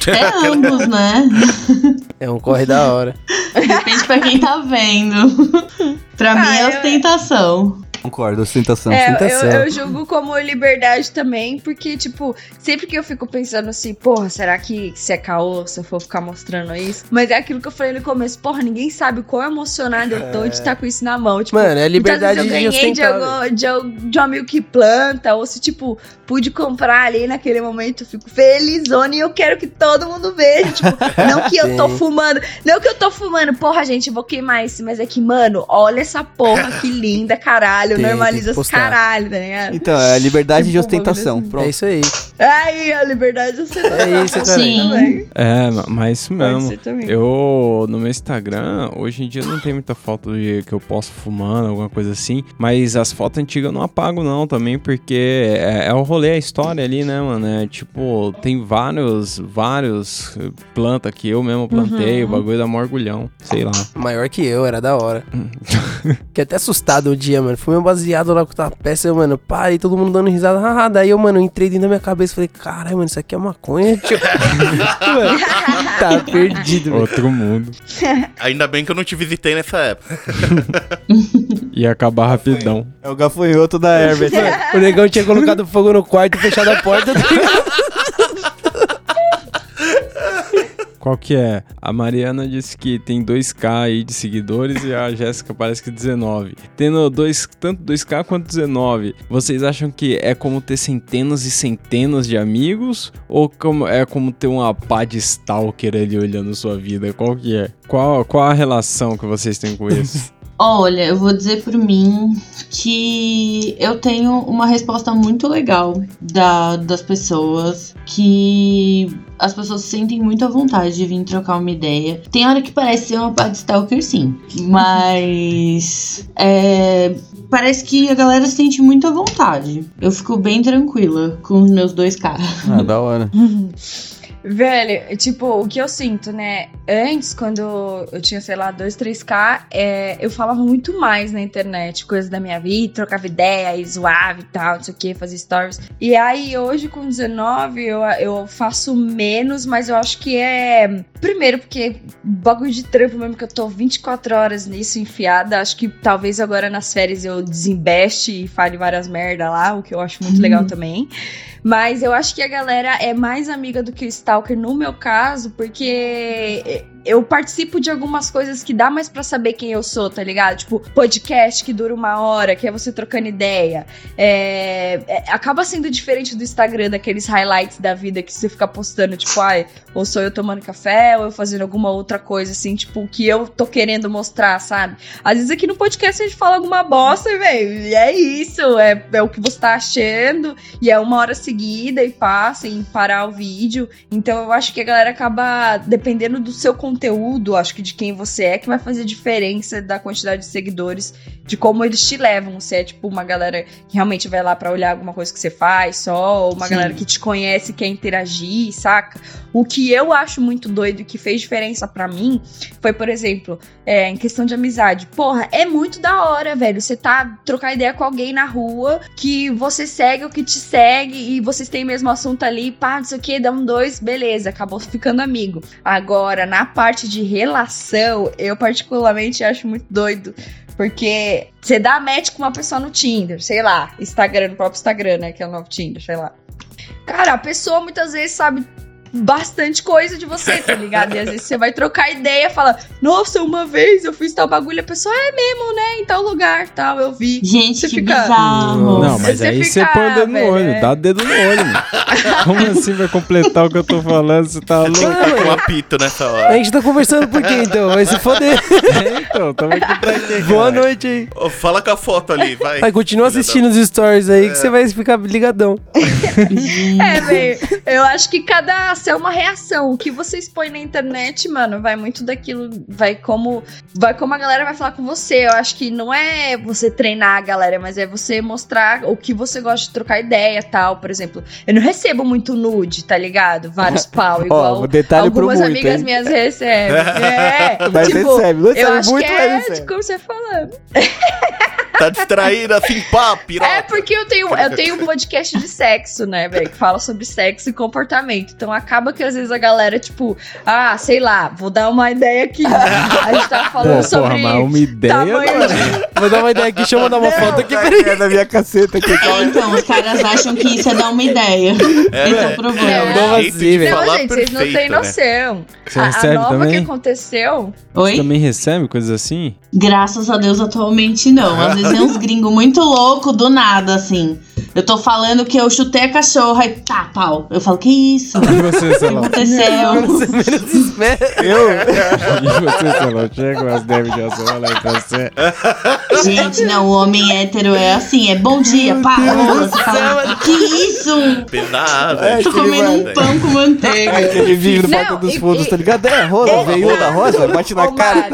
É ambos, né? É um corre da hora. Depende pra quem tá vendo. pra Ah, mim é eu- ostentação. Concordo, ostentação. É, ostentação. eu, eu julgo como liberdade também, porque, tipo, sempre que eu fico pensando assim, porra, será que se é caô se eu for ficar mostrando isso? Mas é aquilo que eu falei no começo, porra, ninguém sabe quão emocionado eu tô de estar com isso na mão. Tipo, Mano, é liberdade eu ganhei de, algum, de, de um amigo que planta, ou se, tipo, pude comprar ali naquele momento, eu fico felizona e eu quero que todo mundo veja. Tipo, não que eu tô fumando, não que eu tô fumando, porra, gente, eu vou queimar isso, mas é que, mano, olha essa porra que linda, caralho, Tem, tem normaliza que os postar. caralho, tá ligado? Então, é a liberdade de Tipo, ostentação. É Pronto. isso aí. Aí, a liberdade você tá É isso, cara. Sim. É, ma- mas isso mesmo. também. Eu, no meu Instagram, hoje em dia não tem muita foto de que eu posso fumando, alguma coisa assim. Mas as fotos antigas eu não apago, não, também, porque é, é o rolê, a história ali, né, mano? É tipo, tem vários, vários eh, planta que eu mesmo plantei, o bagulho dá mó orgulhão, sei lá. Maior que eu, era da hora. Fiquei até assustado um dia, mano. Fumei um baseado lá com a peça, eu, mano, parei, todo mundo dando risada. Haha, daí eu, mano, entrei dentro da minha cabeça e falei, caralho, mano, isso aqui é maconha? Mano, tá perdido, velho. Outro mundo. Ainda bem que eu não te visitei nessa época. Ia acabar rapidão. É o gafanhoto da Herbert. O negão tinha colocado fogo no quarto e fechado a porta. tá Qual que é? A Mariana disse que tem 2k aí de seguidores e a Jéssica parece que 19. Tendo dois, tanto 2k quanto 19, vocês acham que é como ter centenas e centenas de amigos? Ou como, é como ter uma pá de stalker ali olhando sua vida? Qual que é? Qual, qual a relação que vocês têm com isso? Olha, eu vou dizer por mim que eu tenho uma resposta muito legal da, das pessoas, que as pessoas se sentem muito à vontade de vir trocar uma ideia. Tem hora que parece ser uma parte stalker, sim, mas é, parece que a galera se sente muito à vontade. Eu fico bem tranquila com os meus dois caras. Ah, da hora. Velho, tipo, o que eu sinto, né? Antes, quando eu tinha, sei lá, 2, 3K, é, eu falava muito mais na internet, coisas da minha vida, trocava ideia e zoava e tal, não sei o que, fazia stories. E aí, hoje, com 19, eu, eu faço menos, mas eu acho que é. Primeiro, porque bagulho de trampo mesmo, que eu tô 24 horas nisso enfiada. Acho que talvez agora nas férias eu desembeste e fale várias merda lá, o que eu acho muito legal também. Mas eu acho que a galera é mais amiga do que o Stalker no meu caso, porque eu participo de algumas coisas que dá mais pra saber quem eu sou, tá ligado? Tipo, podcast que dura uma hora, que é você trocando ideia. É, é, acaba sendo diferente do Instagram, daqueles highlights da vida que você fica postando, tipo, ai, ou sou eu tomando café, ou eu fazendo alguma outra coisa, assim, tipo, que eu tô querendo mostrar, sabe? Às vezes aqui no podcast a gente fala alguma bosta, e, velho, é isso, é, é o que você tá achando, e é uma hora seguida e passa sem parar o vídeo. Então eu acho que a galera acaba, dependendo do seu conteúdo, acho que de quem você é, que vai fazer diferença da quantidade de seguidores, de como eles te levam. Se é tipo uma galera que realmente vai lá pra olhar alguma coisa que você faz só, ou uma Sim. galera que te conhece quer interagir, saca? O que eu acho muito doido e que fez diferença pra mim foi, por exemplo, é, em questão de amizade. Porra, é muito da hora, velho. Você tá trocar ideia com alguém na rua que você segue ou que te segue e vocês têm o mesmo assunto ali, pá, não sei o que, dá um dois, beleza, acabou ficando amigo. Agora, na parte de relação, eu particularmente acho muito doido. Porque você dá match com uma pessoa no Tinder, sei lá, Instagram, no próprio Instagram, né? Que é o novo Tinder, sei lá. Cara, a pessoa muitas vezes sabe bastante coisa de você, tá ligado? E às vezes você vai trocar ideia, fala, nossa, uma vez eu fiz tal bagulho, a pessoa é mesmo, né? Em tal lugar, tal, eu vi. Gente, Você que fica- bizarro. Não, mas Você aí você fica, põe o dedo no olho, é. dá o dedo no olho, mano. Como assim vai completar o que eu tô falando? Você tá louco? Tá com um apito nessa A hora. gente tá conversando por quê, então? Vai se foder. É, então, tamo aqui pra quê, Boa cara? noite aí. Fala com a foto ali, vai. Vai, continua assistindo os stories aí que você vai ficar ligadão. É, velho, eu acho que cada ação é uma reação. O que você expõe na internet, mano, vai muito daquilo, vai como vai como a galera vai falar com você. Eu acho que não é você treinar a galera, mas é você mostrar o que você gosta de trocar ideia, tal, por exemplo. Eu não recebo muito nude, tá ligado? Vários pau igual Ó, detalhe algumas muito, amigas hein? minhas recebem. É, Mas tipo, recebe, não eu recebe acho muito, que é recebe. de como você falando. Tá distraída assim, pá, piroca. É porque eu tenho, eu tenho um podcast de sexo, né, velho? Que fala sobre sexo e comportamento. Então acaba que às vezes a galera, tipo, ah, sei lá, vou dar uma ideia aqui. A gente tá falando Pô, sobre. porra, mas uma ideia. tamanho não- de- Vou dar uma ideia aqui, deixa eu mandar uma foto aqui, peraí. É da minha caceta aqui. É, então, os caras acham que isso é dar uma ideia. É, Esse é é. o problema. É. Jeito assim. Não, gente, vocês não têm perfeito, né? noção. Você A, a recebe nova também? que aconteceu. Você Oi? também recebe coisas assim? Graças a Deus, atualmente não. Às vezes é uns gringos muito loucos do nada, assim. Eu tô falando que eu chutei a cachorra e tá, pau. Eu falo, que isso? O E você, que aconteceu? Você menos espera. Eu? E você, Celão? Chega umas David Johnson lá pra você. Gente, não, o homem hétero é assim, é bom dia, pá, rola. Você fala, que isso? Pesado. É, Tô comendo um pão com manteiga. Ele vive no Porta dos Fundos, tá ligado? É, rosa, veio da rosa, bate na cara.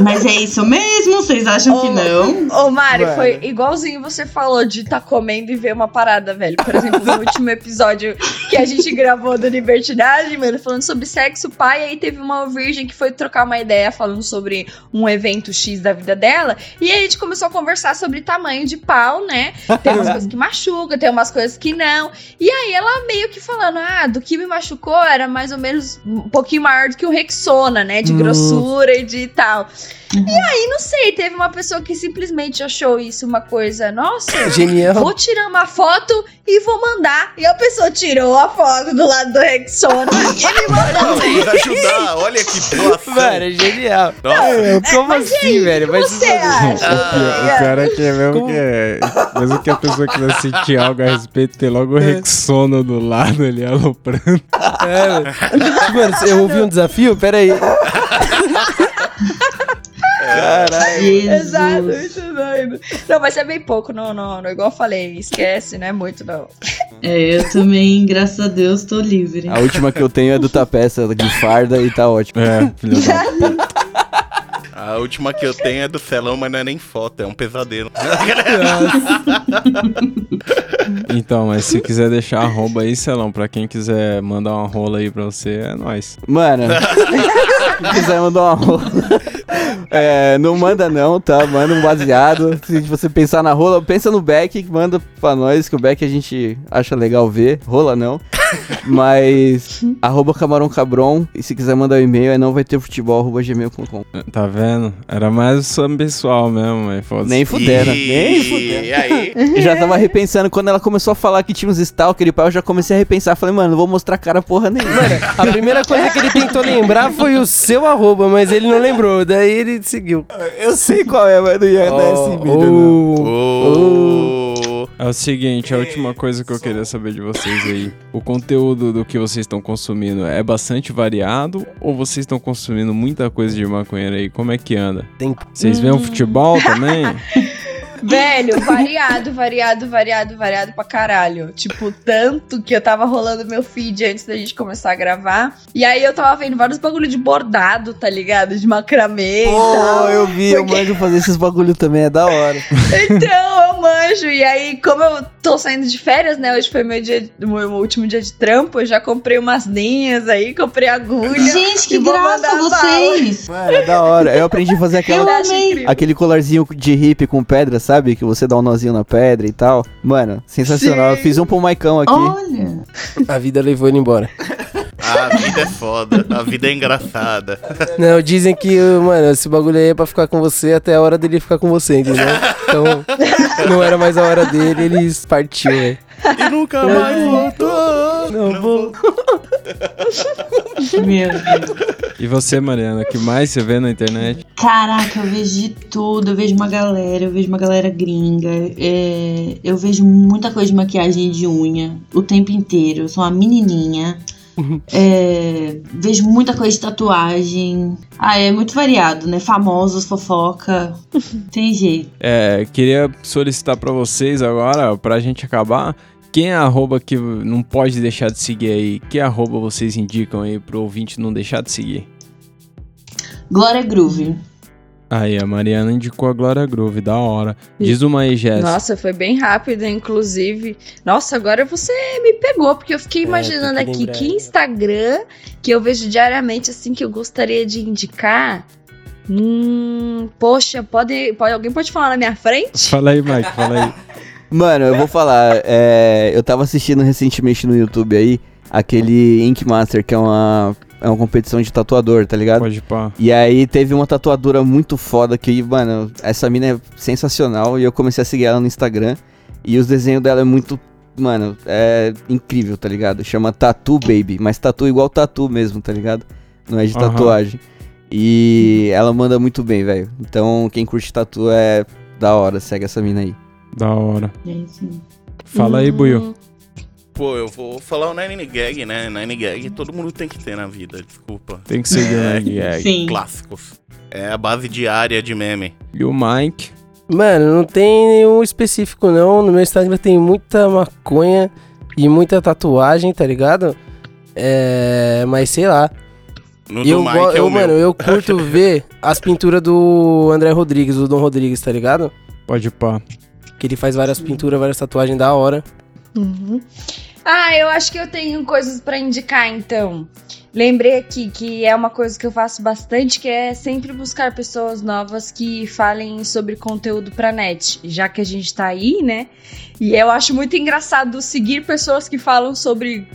Mas é isso mesmo? Vocês acham que não? Ô, Mari, Mano. foi igualzinho você falou de tá comendo e ver uma parada, velho. Por exemplo, no último episódio que a gente gravou do Libertinagem, mano, falando sobre sexo, pai, aí teve uma virgem que foi trocar uma ideia falando sobre um evento X da vida dela. E aí a gente começou a conversar sobre tamanho de pau, né? Tem umas coisas que machucam, tem umas coisas que não. E aí ela meio que falando, ah, do que me machucou era mais ou menos um pouquinho maior do que o Rexona, né? De grossura e de tal. E aí, não sei, teve uma pessoa que simplesmente achou isso uma coisa, nossa, Genial. vou tirar uma foto e vou mandar. E a pessoa tirou a foto do lado do Rexona e me mandou. Não, quis ajudar, olha que doação. Velho, é genial. Nossa, Como assim, velho? Mas Você acha? O cara que é mesmo Como? que é. Mesmo que a pessoa quiser sentir algo a respeito, tem logo o Rexona do lado ali aloprando. É. Mano, eu ouvi um desafio? Pera aí. Exato, Jesus. muito doido. Não, mas é bem pouco, não, não, não. Igual eu falei, esquece, não é muito, não. É, eu também, graças a Deus, tô livre. A última que eu tenho é do Tapeça de farda e tá ótimo. É, filho da a última que eu tenho é do Celão, mas não é nem foto, é um pesadelo. Então, mas se quiser deixar arroba aí, Celão, pra quem quiser mandar uma rola aí pra você, é nóis. Mano, se quiser mandar uma rola, é, não manda não, tá? Manda um baseado. Se você pensar na rola, pensa no Beck, manda pra nós, que o Beck a gente acha legal ver. Rola não. Mas, arroba camarão cabron. E se quiser mandar um e-mail, é não vai ter futebol, arroba gmail.com. Tá vendo? Era mais só pessoal mesmo, mas foda-se. Nem fudendo, nem E aí? Eu já tava repensando, quando ela começou a falar que tinha uns stalker e pau, eu já comecei a repensar. Falei, mano, não vou mostrar cara porra nenhuma. A primeira coisa que ele tentou lembrar foi o seu arroba, mas ele não lembrou. Daí ele seguiu. Eu sei qual é, mas não ia dar esse vídeo, não. Oh, Ô, É o seguinte, a última coisa que eu queria saber de vocês aí. O conteúdo do que vocês estão consumindo é bastante variado ou vocês estão consumindo muita coisa de maconheiro aí? Como é que anda? Tem- Vocês veem o futebol também? Velho, variado, variado, variado, variado pra caralho. Tipo, tanto que eu tava rolando meu feed antes da gente começar a gravar. E aí eu tava vendo vários bagulho de bordado, tá ligado? De macramê e Pô, tal. eu vi, eu Porque- manjo fazer esses bagulho também, é da hora. Então, eu manjo. E aí, como eu tô saindo de férias, né? Hoje foi meu, dia, meu último dia de trampo. Eu já comprei umas linhas aí, comprei agulha. Gente, que e graça vocês! Mano, é da hora. Eu aprendi a fazer aquela, Eu Eu aquele colarzinho de hip com pedra, sabe? Que você dá um nozinho na pedra e tal. Mano, sensacional. Eu fiz um pro Maicão aqui. Olha, A vida levou ele embora. a vida é foda, a vida é engraçada. Não, dizem que, mano, esse bagulho aí é pra ficar com você até a hora dele ficar com você, entendeu? Então, não era mais a hora dele, ele partiu, velho. E nunca mais voltou. Não vou. Meu Deus. E você, Mariana, o que mais você vê na internet? Caraca, eu vejo de tudo. Eu vejo uma galera, eu vejo uma galera gringa. é, eu vejo muita coisa de maquiagem de unha o tempo inteiro. Eu sou uma menininha. É, vejo muita coisa de tatuagem. Ah, é muito variado, né? Famosos, fofoca. Tem jeito. É, queria solicitar pra vocês agora, pra gente acabar, Quem é arroba que não pode deixar de seguir aí? Que arroba vocês indicam aí pro ouvinte não deixar de seguir? Glória Groove. Aí, a Mariana indicou a Glória Groove, da hora. Diz uma aí, Jéssica. Nossa, foi bem rápido, inclusive. Nossa, agora você me pegou, porque eu fiquei imaginando tem que aqui que Instagram que eu vejo diariamente, assim, que eu gostaria de indicar. Hum, poxa, pode, pode, alguém pode falar na minha frente? Fala aí, Mike, fala aí. Mano, eu vou falar. é, eu tava assistindo recentemente no YouTube aí aquele Ink Master, que é uma, é uma competição de tatuador, tá ligado? Pode pá. E aí teve uma tatuadora muito foda que, mano, essa mina é sensacional e eu comecei a seguir ela no Instagram. E os desenhos dela é muito, mano, é incrível, tá ligado? Chama Tattoo Baby, mas tatu igual tatu mesmo, tá ligado? Não é de Aham. tatuagem. E ela manda muito bem, velho. Então quem curte tatu é da hora, segue essa mina aí. Da hora. É isso. Fala aí, Buiu. Pô, eu vou falar o Nine Gag, né? Nine Gag todo mundo tem que ter na vida, desculpa. Tem que seguir o Nine Gag. Sim. Clássicos. É a base diária de meme. E o Mike? Mano, não tem nenhum específico não. No meu Instagram tem muita maconha e muita tatuagem, tá ligado? É. Mas sei lá. No E eu, do Mike go- é eu, o mano, meu. eu curto ver as pinturas do André Rodrigues, do Dom Rodrigues, tá ligado? Pode pá. Que ele faz várias pinturas, várias tatuagens da hora. Uhum. Ah, eu acho que eu tenho coisas pra indicar, então. Lembrei aqui que é uma coisa que eu faço bastante, que é sempre buscar pessoas novas que falem sobre conteúdo pra net, já que a gente tá aí, né? E eu acho muito engraçado seguir pessoas que falam sobre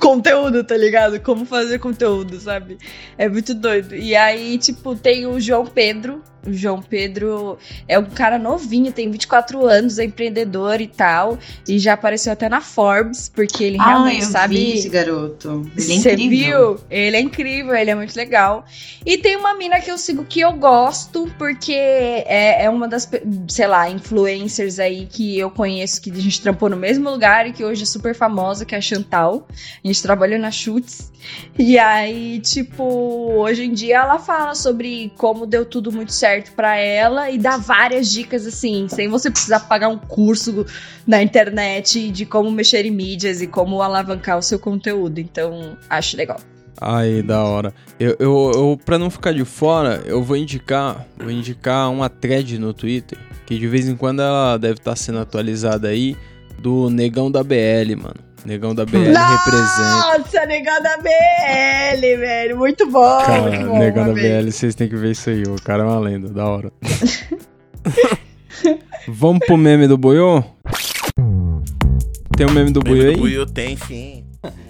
conteúdo, tá ligado? Como fazer conteúdo, sabe? É muito doido. E aí, tipo, tem o João Pedro. O João Pedro é um cara novinho, tem 24 anos, é empreendedor e tal. E já apareceu até na Forbes, porque ele Ah, realmente eu sabe. vi esse garoto. Ele é Você incrível. viu? Ele é incrível, ele é muito legal. E tem uma mina que eu sigo que eu gosto, porque é, é uma das, sei lá, influencers aí que eu conheço, que a gente trampou no mesmo lugar e que hoje é super famosa, que é a Chantal. A gente trabalhou na Chutes. E aí, tipo, hoje em dia ela fala sobre como deu tudo muito certo pra ela e dá várias dicas assim, sem você precisar pagar um curso na internet de como mexer em mídias e como alavancar o seu conteúdo. Então, acho legal. Aí, da hora. Eu, eu, eu, pra não ficar de fora, eu vou indicar, vou indicar uma thread no Twitter, que de vez em quando ela deve estar sendo atualizada aí, do Negão da BL, mano. Negão da BL representa. Nossa, negão da BL, velho. Muito bom, Cara, muito bom. Negão da amei. BL, vocês têm que ver isso aí, o cara é uma lenda, da hora. Vamos pro meme do Boiô? Tem o meme do Meme Boiô do aí? Buiu tem sim.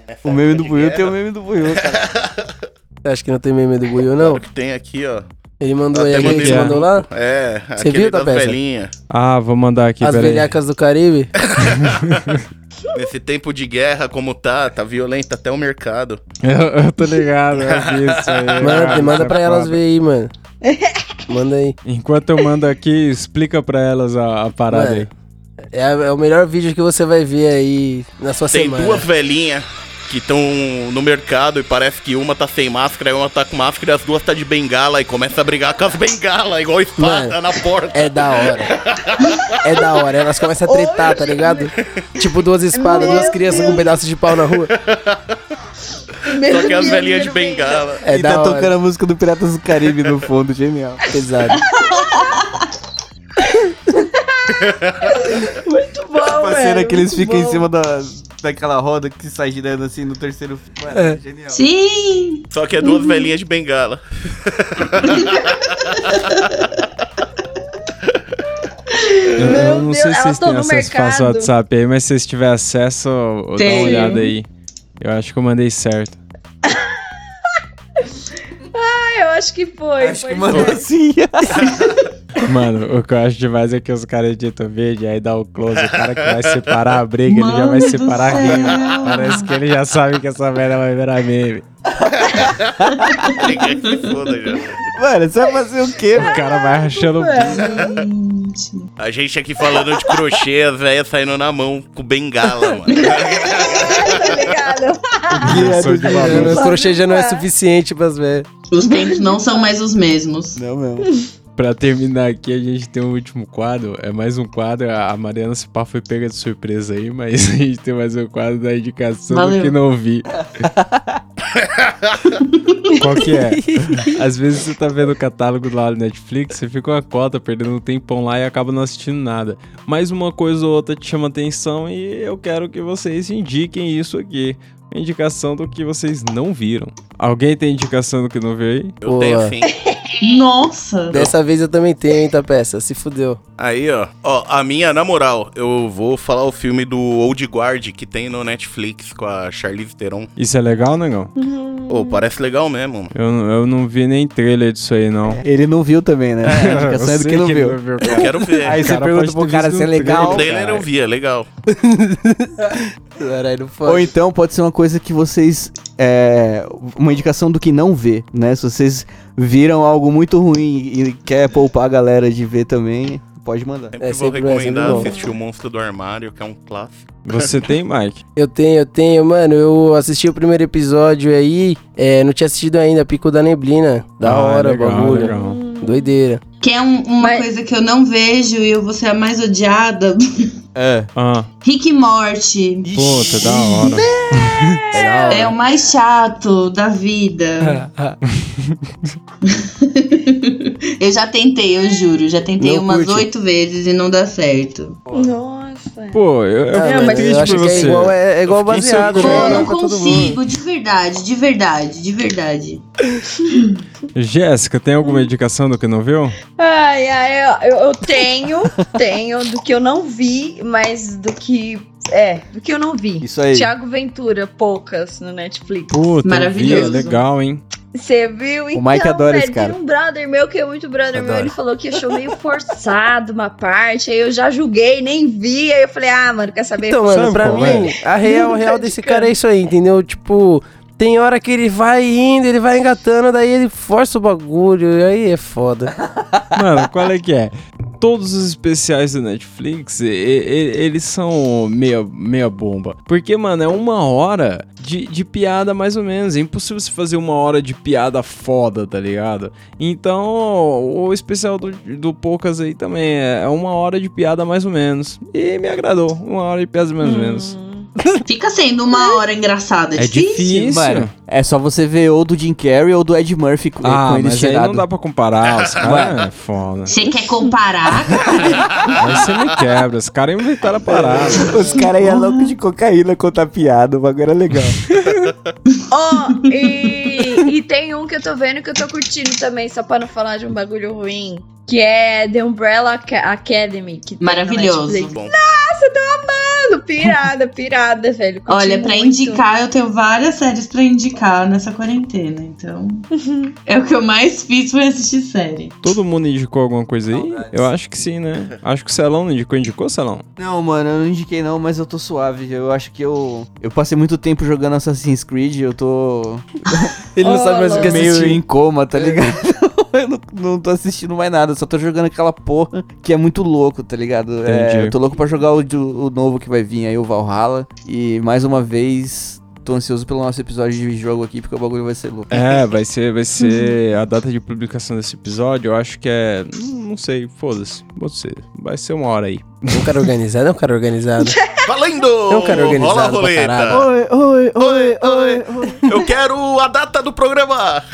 Essa O meme do Buiu tem o meme do Buiu, cara. Você acha que não tem meme do Buiu, não? claro que tem aqui, ó. Ele mandou aí mandei você lá. mandou lá? É, Você aquele viu, das Tapeça? velhinhas. Ah, vou mandar aqui, As velhacas do Caribe? Nesse tempo de guerra, como tá, tá violento até o mercado. Eu, eu tô ligado, eu vi isso aí. Manda, cara, manda isso pra é elas ver aí, mano. Manda aí. Enquanto eu mando aqui, explica pra elas a, a parada Mano, aí. É, é o melhor vídeo que você vai ver aí na sua Tem semana. duas velhinhas que estão no mercado e parece que uma tá sem máscara e uma tá com máscara e as duas tá de bengala e começa a brigar com as bengalas, igual espada Mano, na porta. É da hora. É da hora. Elas começam a tretar, tá ligado? Tipo duas espadas, duas crianças com um pedaço de pau na rua. Só que as velhinhas de bengala. É e da tá hora. tocando a música do Piratas do Caribe no fundo, genial. Pesado. Muito bom, A velho. cena que eles ficam em cima da, daquela roda que sai girando assim no terceiro. Mano, É. genial. Sim! Só que é duas velhinhas de bengala. Eu, eu não Deus, sei se vocês têm no acesso ao mercado. WhatsApp aí, mas se vocês tiverem acesso, dá uma olhada aí. Eu acho que eu mandei certo. Ah, eu acho que foi. Acho foi que mandou assim. Mano, o que eu acho demais é que os caras editam vídeo, aí dá o close, o cara que vai separar a briga, ele já vai Mano separar rindo. Parece que ele já sabe que essa merda vai virar meme. Mano, você vai fazer o quê, O mano? cara vai rachando o. A gente aqui falando de crochê, as velhas saindo na mão com bengala, mano. tá ligado? Eu sou de É, bagunça. Os crochê já não é suficiente pras velhas. Os tempos não são mais os mesmos. Não, não. Pra terminar aqui, a gente tem um último quadro. É mais um quadro. A Mariana Cipá foi pega de surpresa aí, mas a gente tem mais um quadro da indicação Valeu. do que não vi. Qual que é? Às vezes você tá vendo o catálogo lá no Netflix, você fica uma cota perdendo um tempão lá e acaba não assistindo nada. Mas uma coisa ou outra te chama atenção e eu quero que vocês indiquem isso aqui. Indicação do que vocês não viram. Alguém tem indicação do que não viu aí? Eu Boa. tenho sim. Nossa! Dessa vez eu também tenho, hein, Tapeça? Se fudeu. Aí, ó. Ó, a minha, na moral, eu vou falar o filme do Old Guard que tem no Netflix com a Charlize Theron. Isso é legal, negão? Pô, parece legal mesmo. Eu, não- eu não vi nem trailer disso aí, não. Ele não viu também, né? A indicação é do que sei não viu. Eu quero ver. Aí você pergunta pro cara se é legal. o trailer. trailer eu vi, é legal. Caralho, Ou então pode ser uma coisa que vocês. É, uma indicação do que não vê, né? Se vocês viram algo muito ruim e quer poupar a galera de ver também, pode mandar. Sempre É, vou sempre sempre recomendar bom. assistir O Monstro do Armário, que é um clássico. Você tem, Mike? Eu tenho, eu tenho, mano. Eu assisti o primeiro episódio aí, é, não tinha assistido ainda, Pico da Neblina. Da Ah, hora, legal, bagulho. legal. Doideira. Que é um- uma Mas- coisa que eu não vejo e eu vou ser a mais odiada. É. Ah, Rick e Morty. puta, da hora. É da hora. É o mais chato da vida. eu já tentei, eu juro. Já tentei Não umas oito vezes e não dá certo. Nossa. Pô, eu, eu fiquei mas eu acho que é você. igual, é, é igual Eu baseado, né? Pô, Não não consigo, de verdade, de verdade, de verdade. Jéssica, tem alguma indicação do que não viu? Ai, ai, eu, eu tenho, tenho do que eu não vi, mas do que. É, do que eu não vi. Isso aí. Tiago Ventura, poucas no Netflix. Puta, eu vi, é Maravilhoso. legal, hein? Você viu? Então, Mike adora velho, esse cara. Tem um brother meu que é muito brother meu, Adoro. ele falou que achou meio forçado uma parte, aí eu já julguei, nem vi, aí eu falei, ah, mano, quer saber? Então, mano, pra mim, a real, a real desse cara é isso aí, entendeu? Tipo, tem hora que ele vai indo, ele vai engatando, daí ele força o bagulho, e aí é foda. Mano, qual é que é? Todos os especiais do Netflix, e- e- eles são meia, meia bomba. Porque, mano, é uma hora de, de piada mais ou menos. É impossível você fazer uma hora de piada foda, tá ligado? Então, o especial do, do Poucas aí também é é uma hora de piada mais ou menos. E me agradou. Uma hora de piada mais ou menos. Fica sendo uma hora engraçada, é, É difícil. Mano, é só você ver ou do Jim Carrey ou do Ed Murphy com, Ah, com ele mas aí cheirado. não dá pra comparar. Os caras é foda. Você quer comparar? Aí você me quebra. Os caras inventaram a parada. Os caras iam loucos de cocaína contar piada, o bagulho era legal. Ó, e, e tem um que eu tô vendo que eu tô curtindo também, só pra não falar de um bagulho ruim, que é The Umbrella Aca- Academy. Que tem no Maravilhoso. Netflix. Bom, Pirada, pirada, velho. curti Olha, pra muito. indicar, eu tenho várias séries pra indicar nessa quarentena, então. é o que eu mais fiz foi assistir série. Todo mundo indicou alguma coisa aí? Eu acho que sim, né? Acho que o Celão não indicou. Indicou, Celão? Não, mano, eu não indiquei não, mas eu tô suave. Eu acho que eu. Eu passei muito tempo jogando Assassin's Creed, eu tô Ele não Oh, sabe mais o que meio assistir. em coma, tá ligado? Eu não, não tô assistindo mais nada, só tô jogando aquela porra que é muito louco, tá ligado? É, eu tô louco pra jogar o, o novo que vai vir aí, o Valhalla. E mais uma vez, tô ansioso pelo nosso episódio de jogo aqui, porque o bagulho vai ser louco. É, vai ser, vai ser a data de publicação desse episódio. Eu acho que é. Não, sei, foda-se. Você. Vai ser uma hora aí. Um cara organizado, é um cara organizado. valendo! É um cara Rola a roleta! caralho. Oi, oi, oi, oi, Eu quero a data do programa!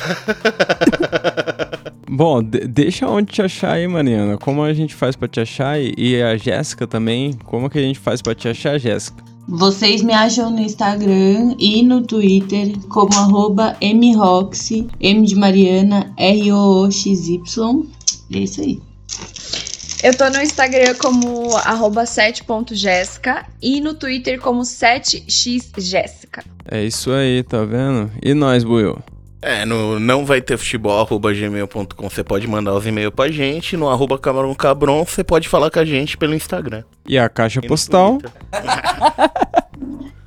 Bom, de- deixa onde te achar aí, Mariana. Como a gente faz pra te achar e, e a Jéssica também. Como que a gente faz pra te achar, Jéssica? Vocês me acham no Instagram e no Twitter como arroba mroxy, M de Mariana, R-O-O-X-Y. É isso aí. Eu tô no Instagram como arroba 7.jéssica e no Twitter como 7xjéssica. É isso aí, tá vendo? E nós, Buiu? É, no não vai ter futebol, arroba gmail.com, você pode mandar os e-mails pra gente. No arroba camarão cabron, você pode falar com a gente pelo Instagram. E a caixa E postal?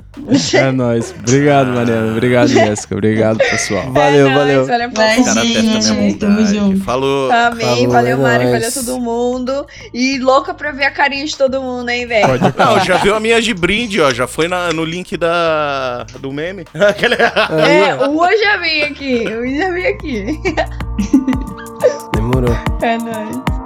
É nóis. Obrigado, Mariana. Obrigado, Jéssica. Obrigado, pessoal. Valeu, é valeu. Nóis, valeu, pessoal. Cara, minha tamo junto. Falou. Amém, Falou, valeu é Mari, nóis. valeu todo mundo. E louca pra ver a carinha de todo mundo, hein, velho. Pode Não, já viu a minha de brinde, ó. Já foi na- no link da, do meme. Aquele- É, o eu já vim aqui, o já vim aqui. Demorou. Demorou. É nóis.